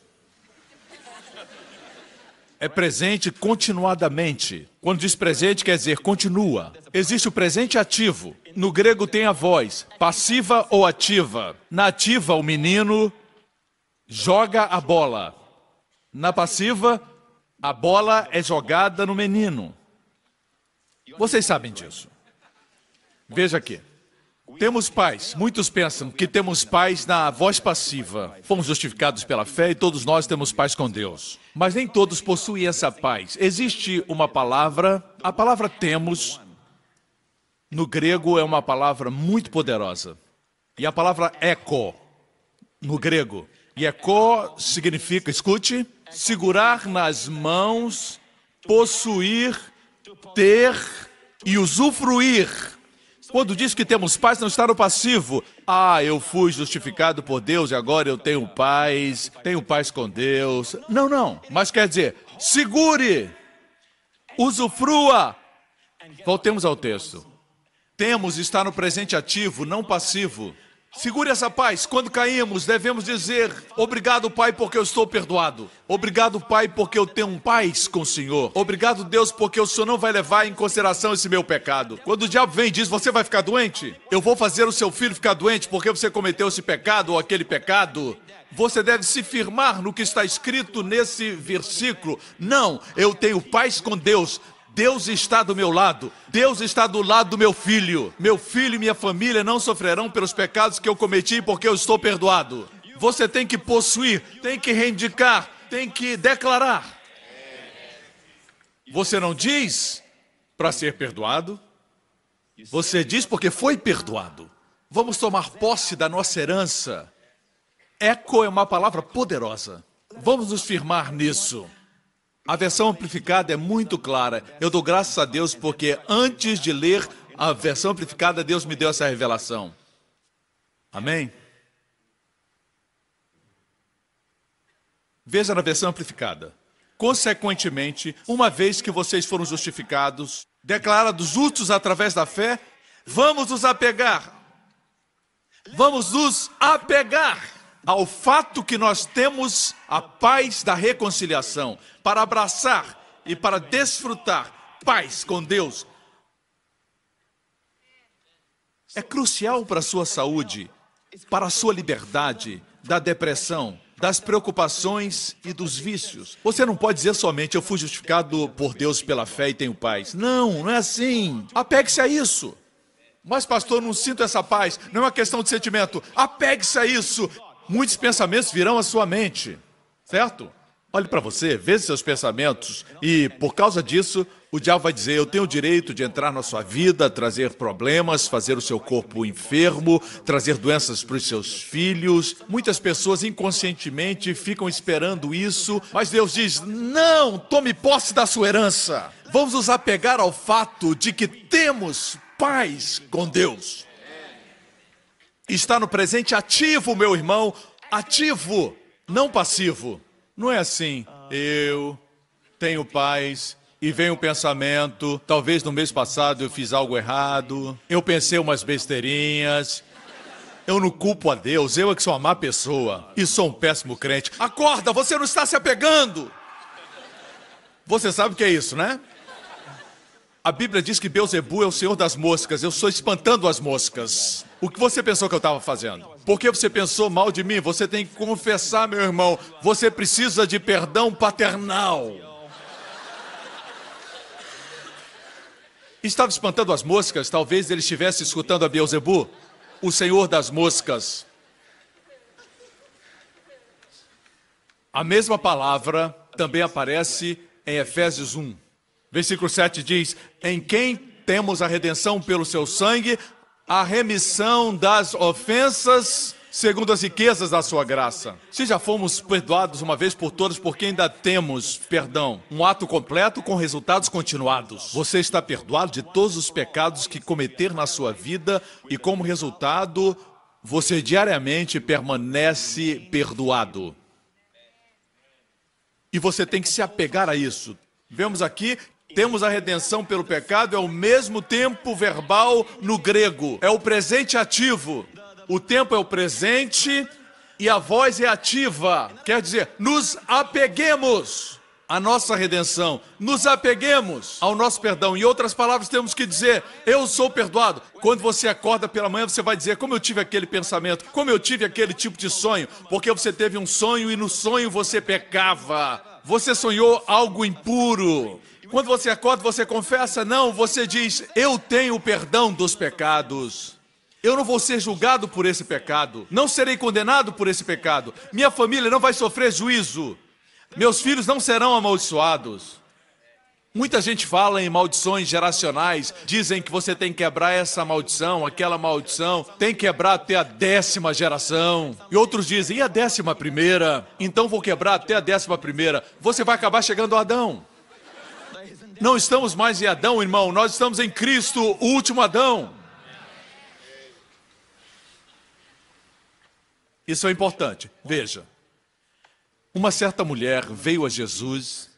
É presente continuadamente. Quando diz presente, quer dizer continua. Existe o presente ativo. No grego tem a voz, passiva ou ativa. Na ativa, o menino joga a bola. Na passiva, a bola é jogada no menino. Vocês sabem disso. Veja aqui. Temos pais. Muitos pensam que temos pais na voz passiva. Fomos justificados pela fé e todos nós temos paz com Deus. Mas nem todos possuem essa paz. Existe uma palavra, a palavra temos, no grego é uma palavra muito poderosa. E a palavra eco, no grego. E eco significa, escute, segurar nas mãos, possuir, ter e usufruir. Quando diz que temos paz, não está no passivo. Ah, eu fui justificado por Deus e agora eu tenho paz, tenho paz com Deus. Não, não. Mas quer dizer, segure, usufrua. Voltemos ao texto. Temos está no presente ativo, não passivo. Segure essa paz. Quando caímos, devemos dizer: Obrigado, Pai, porque eu estou perdoado. Obrigado, Pai, porque eu tenho paz com o Senhor. Obrigado, Deus, porque o Senhor não vai levar em consideração esse meu pecado. Quando o diabo vem e diz: Você vai ficar doente? Eu vou fazer o seu filho ficar doente porque você cometeu esse pecado ou aquele pecado. Você deve se firmar no que está escrito nesse versículo. Não, eu tenho paz com Deus. Deus está do meu lado. Deus está do lado do meu filho. Meu filho e minha família não sofrerão pelos pecados que eu cometi porque eu estou perdoado. Você tem que possuir, tem que reivindicar, tem que declarar. Você não diz para ser perdoado. Você diz porque foi perdoado. Vamos tomar posse da nossa herança. Eco é uma palavra poderosa. Vamos nos firmar nisso. A versão amplificada é muito clara. Eu dou graças a Deus porque antes de ler a versão amplificada, Deus me deu essa revelação. Amém? Veja na versão amplificada. Consequentemente, uma vez que vocês foram justificados, declarados justos através da fé, vamos nos apegar. Vamos nos apegar ao fato que nós temos a paz da reconciliação para abraçar e para desfrutar paz com Deus. É crucial para a sua saúde, para a sua liberdade da depressão, das preocupações e dos vícios. Você não pode dizer somente eu fui justificado por Deus pela fé e tenho paz. Não, não é assim. Apegue-se a isso. Mas, pastor, não sinto essa paz. Não é uma questão de sentimento. Apegue-se a isso. Muitos pensamentos virão à sua mente, certo? Olhe para você, veja seus pensamentos e, por causa disso, o diabo vai dizer: Eu tenho o direito de entrar na sua vida, trazer problemas, fazer o seu corpo enfermo, trazer doenças para os seus filhos. Muitas pessoas inconscientemente ficam esperando isso, mas Deus diz: Não, tome posse da sua herança. Vamos nos apegar ao fato de que temos paz com Deus. Está no presente ativo, meu irmão, ativo, não passivo. Não é assim. Eu tenho paz e vem o pensamento, talvez no mês passado eu fiz algo errado, eu pensei umas besteirinhas. Eu não culpo a Deus, eu é que sou uma má pessoa e sou um péssimo crente. Acorda, você não está se apegando. Você sabe o que é isso, né? A Bíblia diz que Beuzebu é o senhor das moscas. Eu estou espantando as moscas. O que você pensou que eu estava fazendo? Por que você pensou mal de mim? Você tem que confessar, meu irmão. Você precisa de perdão paternal. Estava espantando as moscas. Talvez ele estivesse escutando a Beuzebu, o senhor das moscas. A mesma palavra também aparece em Efésios 1. Versículo 7 diz: Em quem temos a redenção pelo seu sangue, a remissão das ofensas, segundo as riquezas da sua graça. Se já fomos perdoados uma vez por todas, porque ainda temos perdão, um ato completo com resultados continuados. Você está perdoado de todos os pecados que cometer na sua vida e, como resultado, você diariamente permanece perdoado. E você tem que se apegar a isso. Vemos aqui temos a redenção pelo pecado, é o mesmo tempo verbal no grego, é o presente ativo. O tempo é o presente e a voz é ativa. Quer dizer, nos apeguemos à nossa redenção, nos apeguemos ao nosso perdão. Em outras palavras, temos que dizer: Eu sou perdoado. Quando você acorda pela manhã, você vai dizer: Como eu tive aquele pensamento, como eu tive aquele tipo de sonho, porque você teve um sonho e no sonho você pecava. Você sonhou algo impuro. Quando você acorda, você confessa? Não, você diz: Eu tenho perdão dos pecados. Eu não vou ser julgado por esse pecado. Não serei condenado por esse pecado. Minha família não vai sofrer juízo. Meus filhos não serão amaldiçoados. Muita gente fala em maldições geracionais, dizem que você tem que quebrar essa maldição, aquela maldição, tem que quebrar até a décima geração. E outros dizem, e a décima primeira? Então vou quebrar até a décima primeira. Você vai acabar chegando a Adão. Não estamos mais em Adão, irmão, nós estamos em Cristo, o último Adão. Isso é importante. Veja, uma certa mulher veio a Jesus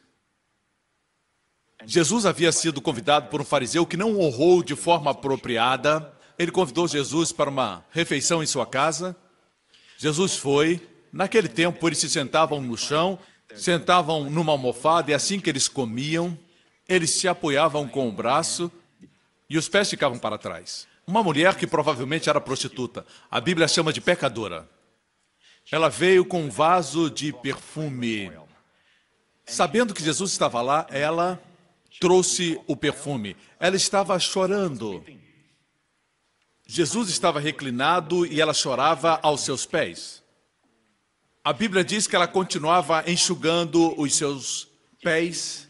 Jesus havia sido convidado por um fariseu que não honrou de forma apropriada. Ele convidou Jesus para uma refeição em sua casa. Jesus foi. Naquele tempo, eles se sentavam no chão, sentavam numa almofada, e assim que eles comiam, eles se apoiavam com o braço e os pés ficavam para trás. Uma mulher que provavelmente era prostituta. A Bíblia chama de pecadora. Ela veio com um vaso de perfume. Sabendo que Jesus estava lá, ela trouxe o perfume. Ela estava chorando. Jesus estava reclinado e ela chorava aos seus pés. A Bíblia diz que ela continuava enxugando os seus pés,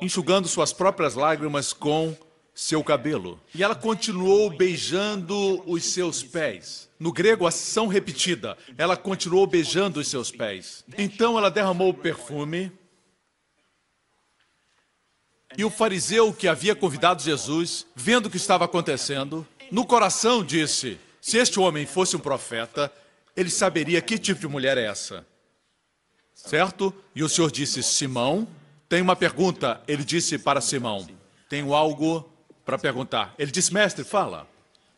enxugando suas próprias lágrimas com seu cabelo. E ela continuou beijando os seus pés. No grego, ação repetida. Ela continuou beijando os seus pés. Então ela derramou o perfume. E o fariseu que havia convidado Jesus, vendo o que estava acontecendo, no coração disse: Se este homem fosse um profeta, ele saberia que tipo de mulher é essa. Certo? E o Senhor disse: Simão, tem uma pergunta. Ele disse para Simão: Tenho algo para perguntar. Ele disse: Mestre, fala.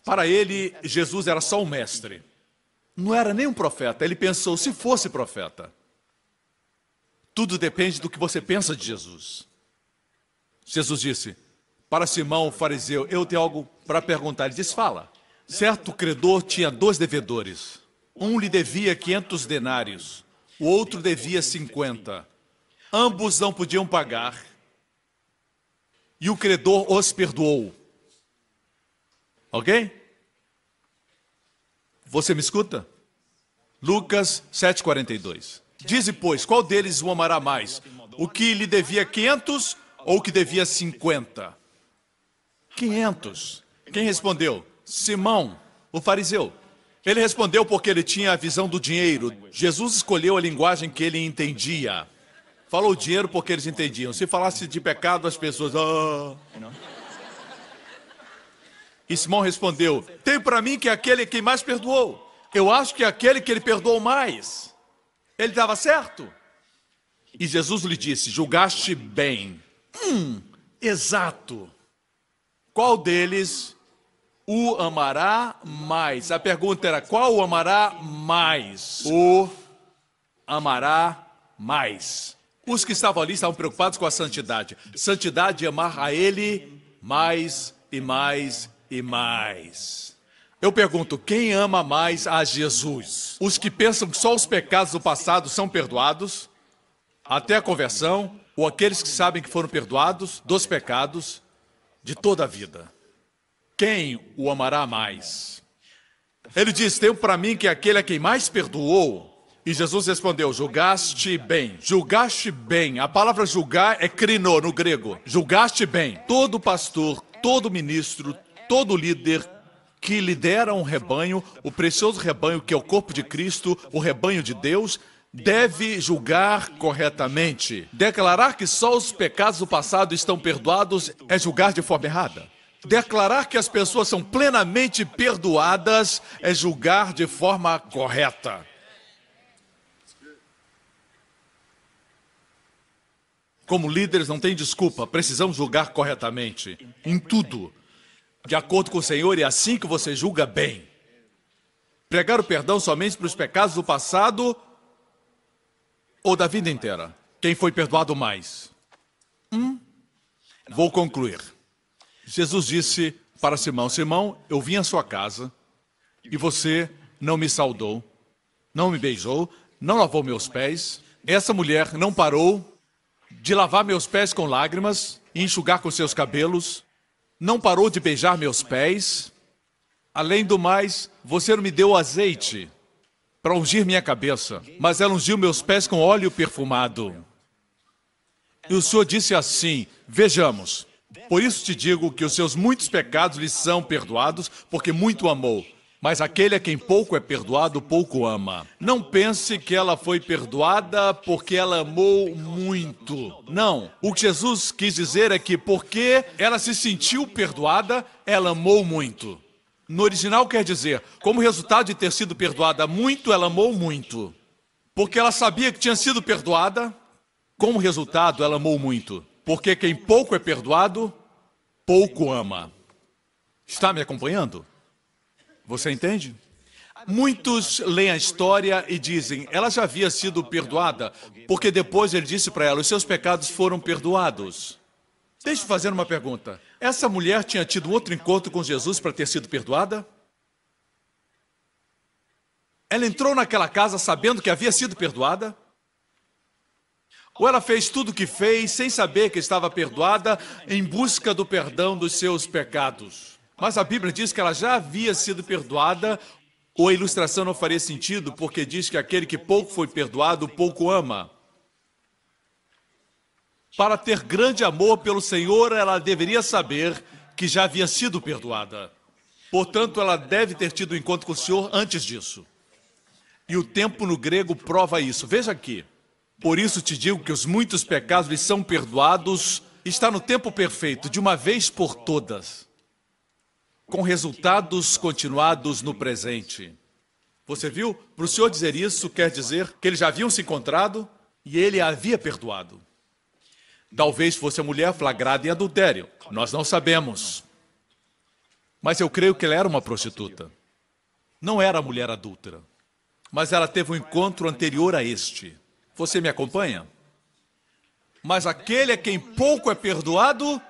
Para ele, Jesus era só um mestre. Não era nem um profeta. Ele pensou: se fosse profeta. Tudo depende do que você pensa de Jesus. Jesus disse para Simão, o fariseu: Eu tenho algo para perguntar. Ele disse: Fala. Certo credor tinha dois devedores. Um lhe devia 500 denários, o outro devia 50. Ambos não podiam pagar. E o credor os perdoou. Ok? Você me escuta? Lucas 7,42. Dize, pois, qual deles o amará mais? O que lhe devia 500 ou que devia 50? 500. Quem respondeu? Simão, o fariseu. Ele respondeu porque ele tinha a visão do dinheiro. Jesus escolheu a linguagem que ele entendia. Falou dinheiro porque eles entendiam. Se falasse de pecado, as pessoas. Ah. E Simão respondeu: Tem para mim que é aquele quem mais perdoou. Eu acho que é aquele que ele perdoou mais. Ele estava certo. E Jesus lhe disse: Julgaste bem. Hum, exato. Qual deles o amará mais? A pergunta era: qual o amará mais? O amará mais. Os que estavam ali estavam preocupados com a santidade. Santidade é amar a Ele mais e mais e mais. Eu pergunto, quem ama mais a Jesus? Os que pensam que só os pecados do passado são perdoados, até a conversão, ou aqueles que sabem que foram perdoados dos pecados de toda a vida? Quem o amará mais? Ele diz: Tenho para mim que aquele a quem mais perdoou. E Jesus respondeu: Julgaste bem. Julgaste bem. A palavra julgar é crino no grego. Julgaste bem. Todo pastor, todo ministro, todo líder que lidera um rebanho, o precioso rebanho que é o corpo de Cristo, o rebanho de Deus, deve julgar corretamente. Declarar que só os pecados do passado estão perdoados é julgar de forma errada. Declarar que as pessoas são plenamente perdoadas é julgar de forma correta. Como líderes, não tem desculpa, precisamos julgar corretamente, em tudo, de acordo com o Senhor, e é assim que você julga bem. Pregar o perdão somente para os pecados do passado ou da vida inteira? Quem foi perdoado mais? Hum? Vou concluir. Jesus disse para Simão: Simão, eu vim à sua casa e você não me saudou, não me beijou, não lavou meus pés. Essa mulher não parou de lavar meus pés com lágrimas e enxugar com seus cabelos, não parou de beijar meus pés. Além do mais, você não me deu azeite para ungir minha cabeça, mas ela ungiu meus pés com óleo perfumado. E o Senhor disse assim: Vejamos, por isso te digo que os seus muitos pecados lhe são perdoados, porque muito amou. Mas aquele a quem pouco é perdoado, pouco ama. Não pense que ela foi perdoada porque ela amou muito. Não. O que Jesus quis dizer é que porque ela se sentiu perdoada, ela amou muito. No original quer dizer, como resultado de ter sido perdoada muito, ela amou muito. Porque ela sabia que tinha sido perdoada, como resultado, ela amou muito. Porque quem pouco é perdoado, pouco ama. Está me acompanhando? Você entende? Muitos leem a história e dizem, ela já havia sido perdoada, porque depois ele disse para ela, os seus pecados foram perdoados. Deixa eu fazer uma pergunta. Essa mulher tinha tido outro encontro com Jesus para ter sido perdoada? Ela entrou naquela casa sabendo que havia sido perdoada? Ou ela fez tudo o que fez sem saber que estava perdoada em busca do perdão dos seus pecados? Mas a Bíblia diz que ela já havia sido perdoada, ou a ilustração não faria sentido, porque diz que aquele que pouco foi perdoado, pouco ama. Para ter grande amor pelo Senhor, ela deveria saber que já havia sido perdoada. Portanto, ela deve ter tido um encontro com o Senhor antes disso. E o tempo no grego prova isso. Veja aqui. Por isso te digo que os muitos pecados lhes são perdoados, está no tempo perfeito, de uma vez por todas, com resultados continuados no presente. Você viu? Para o Senhor dizer isso, quer dizer que eles já haviam se encontrado e ele a havia perdoado. Talvez fosse a mulher flagrada em adultério. Nós não sabemos. Mas eu creio que ela era uma prostituta. Não era mulher adúltera. Mas ela teve um encontro anterior a este. Você me acompanha? Mas aquele a quem pouco é perdoado,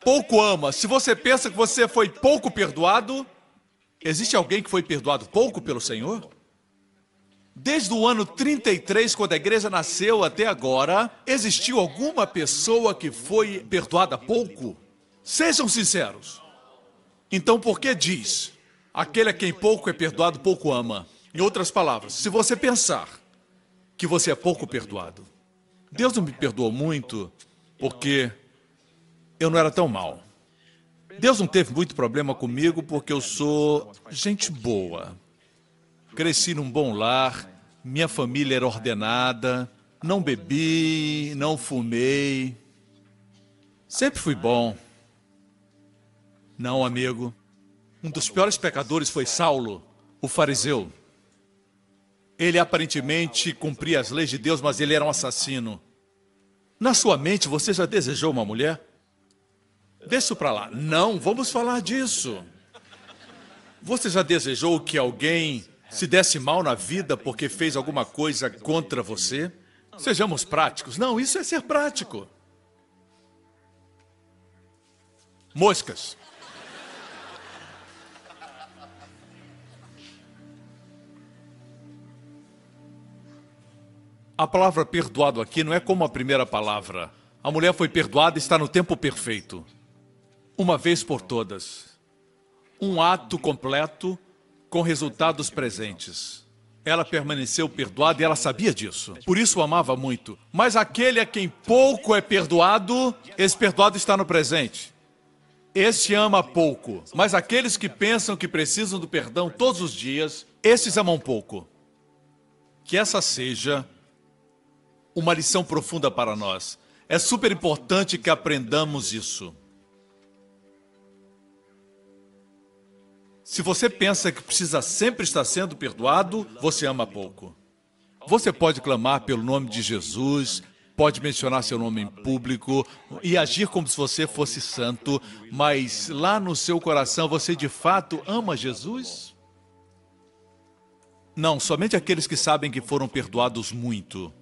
pouco ama. Se você pensa que você foi pouco perdoado, existe alguém que foi perdoado pouco pelo Senhor? Desde o ano 33, quando a igreja nasceu até agora, existiu alguma pessoa que foi perdoada pouco? Sejam sinceros. Então, por que diz: aquele a quem pouco é perdoado, pouco ama? Em outras palavras, se você pensar que você é pouco perdoado, Deus não me perdoou muito porque eu não era tão mal. Deus não teve muito problema comigo porque eu sou gente boa. Cresci num bom lar, minha família era ordenada, não bebi, não fumei. Sempre fui bom. Não, amigo. Um dos piores pecadores foi Saulo, o fariseu. Ele aparentemente cumpria as leis de Deus, mas ele era um assassino. Na sua mente, você já desejou uma mulher? Deixa isso para lá. Não, vamos falar disso. Você já desejou que alguém se desse mal na vida porque fez alguma coisa contra você? Sejamos práticos. Não, isso é ser prático. Moscas. A palavra perdoado aqui não é como a primeira palavra. A mulher foi perdoada e está no tempo perfeito. Uma vez por todas. Um ato completo com resultados presentes. Ela permaneceu perdoada e ela sabia disso. Por isso o amava muito. Mas aquele a quem pouco é perdoado, esse perdoado está no presente. Este ama pouco. Mas aqueles que pensam que precisam do perdão todos os dias, esses amam pouco. Que essa seja uma lição profunda para nós. É super importante que aprendamos isso. Se você pensa que precisa sempre estar sendo perdoado, você ama pouco. Você pode clamar pelo nome de Jesus, pode mencionar seu nome em público e agir como se você fosse santo, mas lá no seu coração você de fato ama Jesus? Não, somente aqueles que sabem que foram perdoados muito.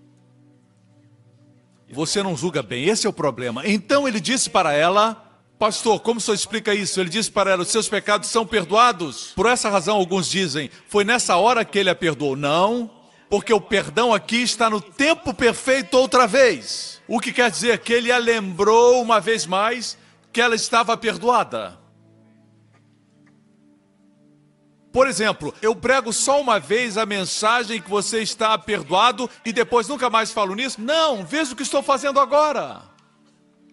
Você não julga bem, esse é o problema. Então ele disse para ela: Pastor, como o senhor explica isso? Ele disse para ela: os seus pecados são perdoados. Por essa razão, alguns dizem: foi nessa hora que ele a perdoou. Não, porque o perdão aqui está no tempo perfeito outra vez. O que quer dizer que ele a lembrou uma vez mais que ela estava perdoada. Por exemplo, eu prego só uma vez a mensagem que você está perdoado e depois nunca mais falo nisso? Não, veja o que estou fazendo agora.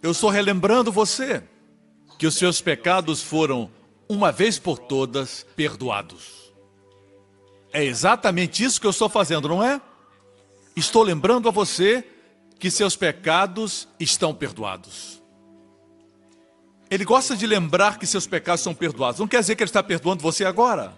Eu estou relembrando você que os seus pecados foram, uma vez por todas, perdoados. É exatamente isso que eu estou fazendo, não é? Estou lembrando a você que seus pecados estão perdoados. Ele gosta de lembrar que seus pecados são perdoados. Não quer dizer que ele está perdoando você agora.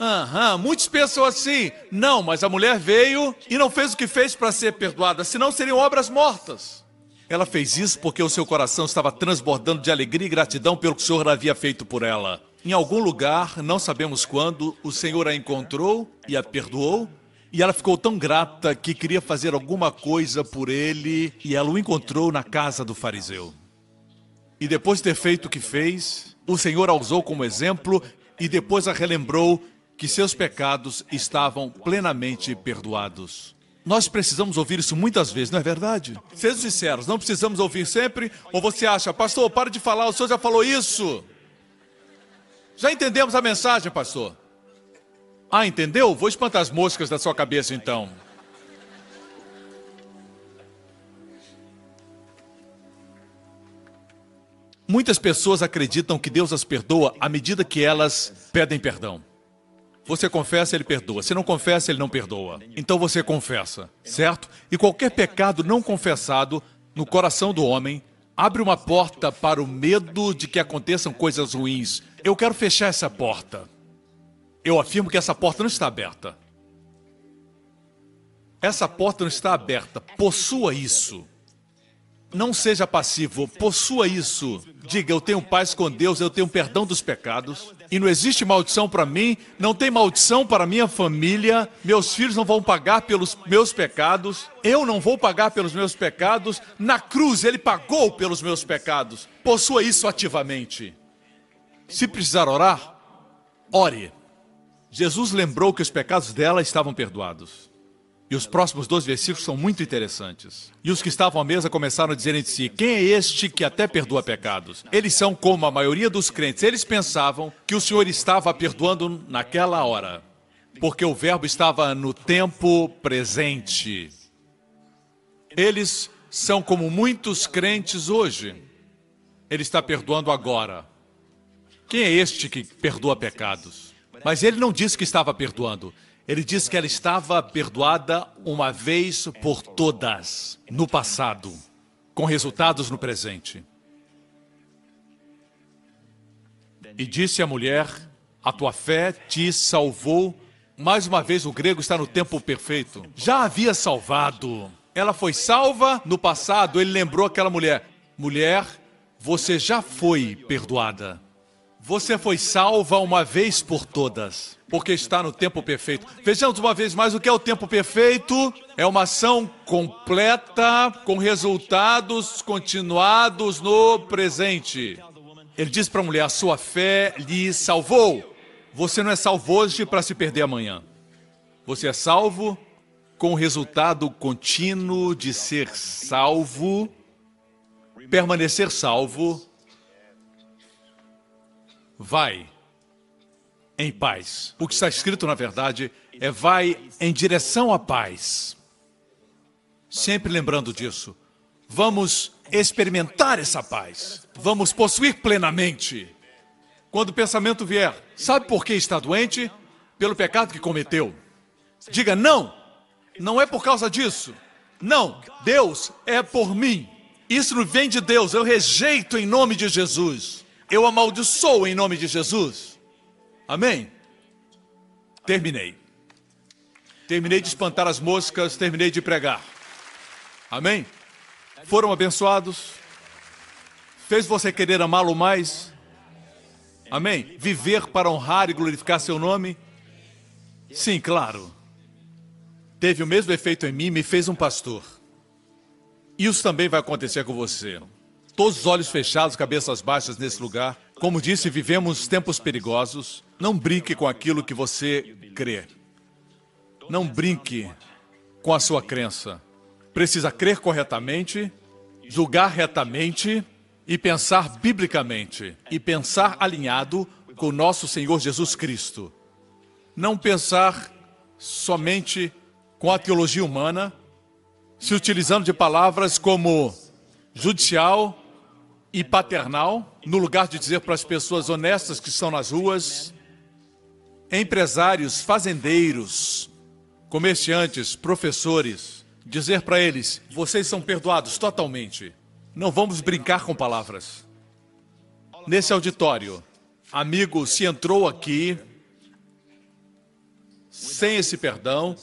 Aham, muitos pensam assim. Não, mas a mulher veio e não fez o que fez para ser perdoada, senão seriam obras mortas. Ela fez isso porque o seu coração estava transbordando de alegria e gratidão pelo que o Senhor havia feito por ela. Em algum lugar, não sabemos quando, o Senhor a encontrou e a perdoou. E ela ficou tão grata que queria fazer alguma coisa por ele, e ela o encontrou na casa do fariseu. E depois de ter feito o que fez, o Senhor a usou como exemplo e depois a relembrou que seus pecados estavam plenamente perdoados. Nós precisamos ouvir isso muitas vezes, não é verdade? Sejam sinceros, não precisamos ouvir sempre? Ou você acha, pastor, para de falar, o senhor já falou isso? Já entendemos a mensagem, pastor? Ah, entendeu? Vou espantar as moscas da sua cabeça então. Muitas pessoas acreditam que Deus as perdoa à medida que elas pedem perdão. Você confessa, ele perdoa. Se não confessa, ele não perdoa. Então você confessa, certo? E qualquer pecado não confessado no coração do homem abre uma porta para o medo de que aconteçam coisas ruins. Eu quero fechar essa porta. Eu afirmo que essa porta não está aberta. Essa porta não está aberta. Possua isso. Não seja passivo, possua isso. Diga, eu tenho paz com Deus, eu tenho perdão dos pecados. E não existe maldição para mim, não tem maldição para minha família. Meus filhos não vão pagar pelos meus pecados. Eu não vou pagar pelos meus pecados. Na cruz ele pagou pelos meus pecados. Possua isso ativamente. Se precisar orar, ore. Jesus lembrou que os pecados dela estavam perdoados. E os próximos dois versículos são muito interessantes. E os que estavam à mesa começaram a dizer entre si: Quem é este que até perdoa pecados? Eles são como a maioria dos crentes. Eles pensavam que o Senhor estava perdoando naquela hora, porque o Verbo estava no tempo presente. Eles são como muitos crentes hoje. Ele está perdoando agora. Quem é este que perdoa pecados? Mas ele não disse que estava perdoando. Ele disse que ela estava perdoada uma vez por todas, no passado, com resultados no presente. E disse a mulher: A tua fé te salvou. Mais uma vez, o grego está no tempo perfeito. Já havia salvado. Ela foi salva no passado. Ele lembrou aquela mulher: Mulher, você já foi perdoada. Você foi salva uma vez por todas, porque está no tempo perfeito. Vejamos uma vez mais o que é o tempo perfeito. É uma ação completa, com resultados continuados no presente. Ele diz para a mulher: a sua fé lhe salvou. Você não é salvo hoje para se perder amanhã. Você é salvo com o resultado contínuo de ser salvo, permanecer salvo vai em paz. O que está escrito, na verdade, é vai em direção à paz. Sempre lembrando disso. Vamos experimentar essa paz. Vamos possuir plenamente. Quando o pensamento vier, sabe por que está doente? Pelo pecado que cometeu. Diga não. Não é por causa disso. Não, Deus é por mim. Isso não vem de Deus, eu rejeito em nome de Jesus. Eu amaldiçoo em nome de Jesus. Amém? Terminei. Terminei de espantar as moscas, terminei de pregar. Amém? Foram abençoados? Fez você querer amá-lo mais? Amém? Viver para honrar e glorificar seu nome? Sim, claro. Teve o mesmo efeito em mim, me fez um pastor. Isso também vai acontecer com você. Todos os olhos fechados, cabeças baixas nesse lugar. Como disse, vivemos tempos perigosos. Não brinque com aquilo que você crê. Não brinque com a sua crença. Precisa crer corretamente, julgar retamente e pensar biblicamente. E pensar alinhado com o nosso Senhor Jesus Cristo. Não pensar somente com a teologia humana, se utilizando de palavras como judicial e paternal, no lugar de dizer para as pessoas honestas que estão nas ruas, empresários, fazendeiros, comerciantes, professores, dizer para eles: vocês são perdoados totalmente. Não vamos brincar com palavras. nesse auditório. Amigo, se entrou aqui sem esse perdão,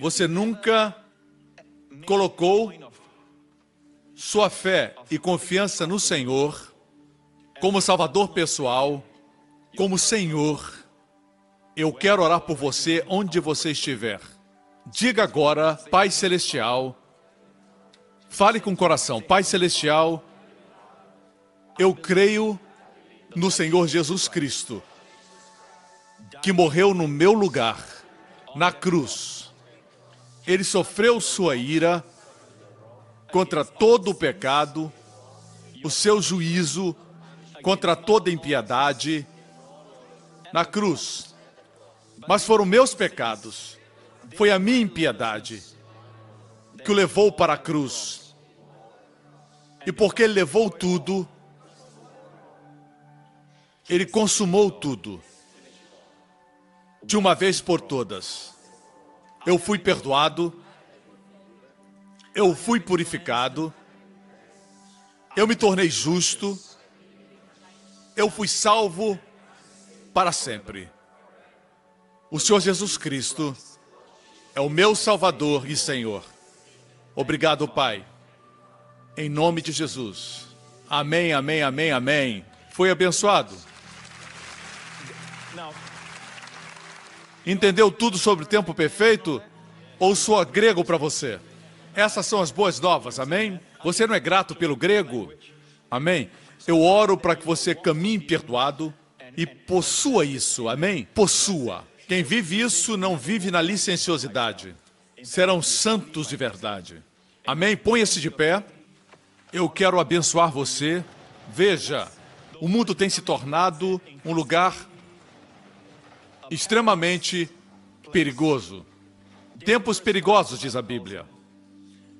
você nunca colocou sua fé e confiança no Senhor como Salvador pessoal, como Senhor. Eu quero orar por você onde você estiver. Diga agora, Pai Celestial, fale com o coração, Pai Celestial, eu creio no Senhor Jesus Cristo, que morreu no meu lugar, na cruz. Ele sofreu sua ira contra todo o pecado, o seu juízo contra toda impiedade na cruz. Mas foram meus pecados, foi a minha impiedade que o levou para a cruz. E porque ele levou tudo, ele consumou tudo. De uma vez por todas. Eu fui perdoado. Eu fui purificado. Eu me tornei justo. Eu fui salvo para sempre. O Senhor Jesus Cristo é o meu Salvador e Senhor. Obrigado, Pai. Em nome de Jesus. Amém, amém, amém, amém. Foi abençoado? Entendeu tudo sobre o tempo perfeito? Ou soa grego para você? Essas são as boas novas, amém? Você não é grato pelo grego? Amém? Eu oro para que você caminhe perdoado e possua isso, amém? Possua. Quem vive isso não vive na licenciosidade. Serão santos de verdade. Amém? Ponha-se de pé. Eu quero abençoar você. Veja, o mundo tem se tornado um lugar extremamente perigoso. Tempos perigosos, diz a Bíblia.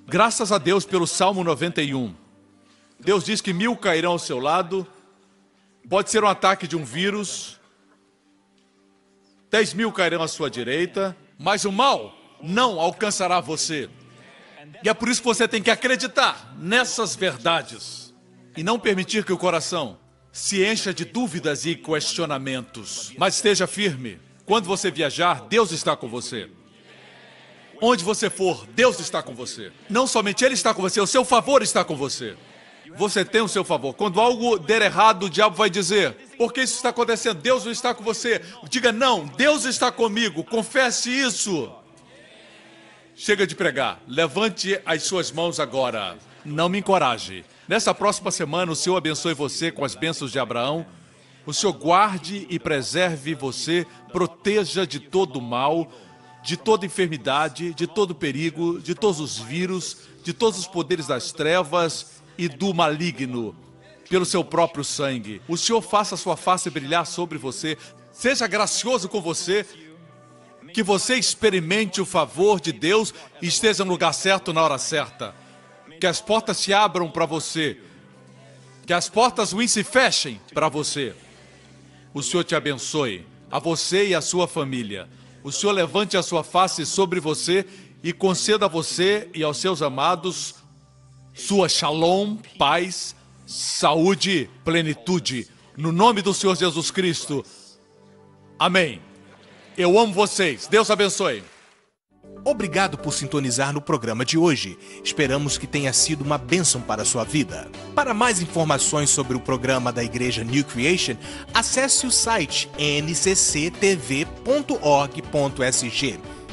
Graças a Deus pelo Salmo 91. Deus diz que mil cairão ao seu lado, pode ser um ataque de um vírus, dez mil cairão à sua direita, mas o mal não alcançará você. E é por isso que você tem que acreditar nessas verdades e não permitir que o coração se encha de dúvidas e questionamentos. Mas esteja firme. Quando você viajar, Deus está com você. Onde você for, Deus está com você. Não somente Ele está com você, o seu favor está com você. Você tem o seu favor. Quando algo der errado, o diabo vai dizer: Por que isso está acontecendo? Deus não está com você. Diga: Não, Deus está comigo. Confesse isso. Chega de pregar. Levante as suas mãos agora. Não me encoraje. Nessa próxima semana, o Senhor abençoe você com as bênçãos de Abraão. O Senhor guarde e preserve você, proteja de todo mal, de toda enfermidade, de todo perigo, de todos os vírus, de todos os poderes das trevas e do maligno, pelo seu próprio sangue. O Senhor faça a sua face brilhar sobre você, seja gracioso com você, que você experimente o favor de Deus e esteja no lugar certo na hora certa. Que as portas se abram para você. Que as portas ruins se fechem para você. O Senhor te abençoe, a você e a sua família. O Senhor levante a sua face sobre você e conceda a você e aos seus amados sua shalom, paz, saúde, plenitude. No nome do Senhor Jesus Cristo. Amém. Eu amo vocês. Deus abençoe. Obrigado por sintonizar no programa de hoje. Esperamos que tenha sido uma bênção para a sua vida. Para mais informações sobre o programa da Igreja New Creation, acesse o site ncctv.org.sg.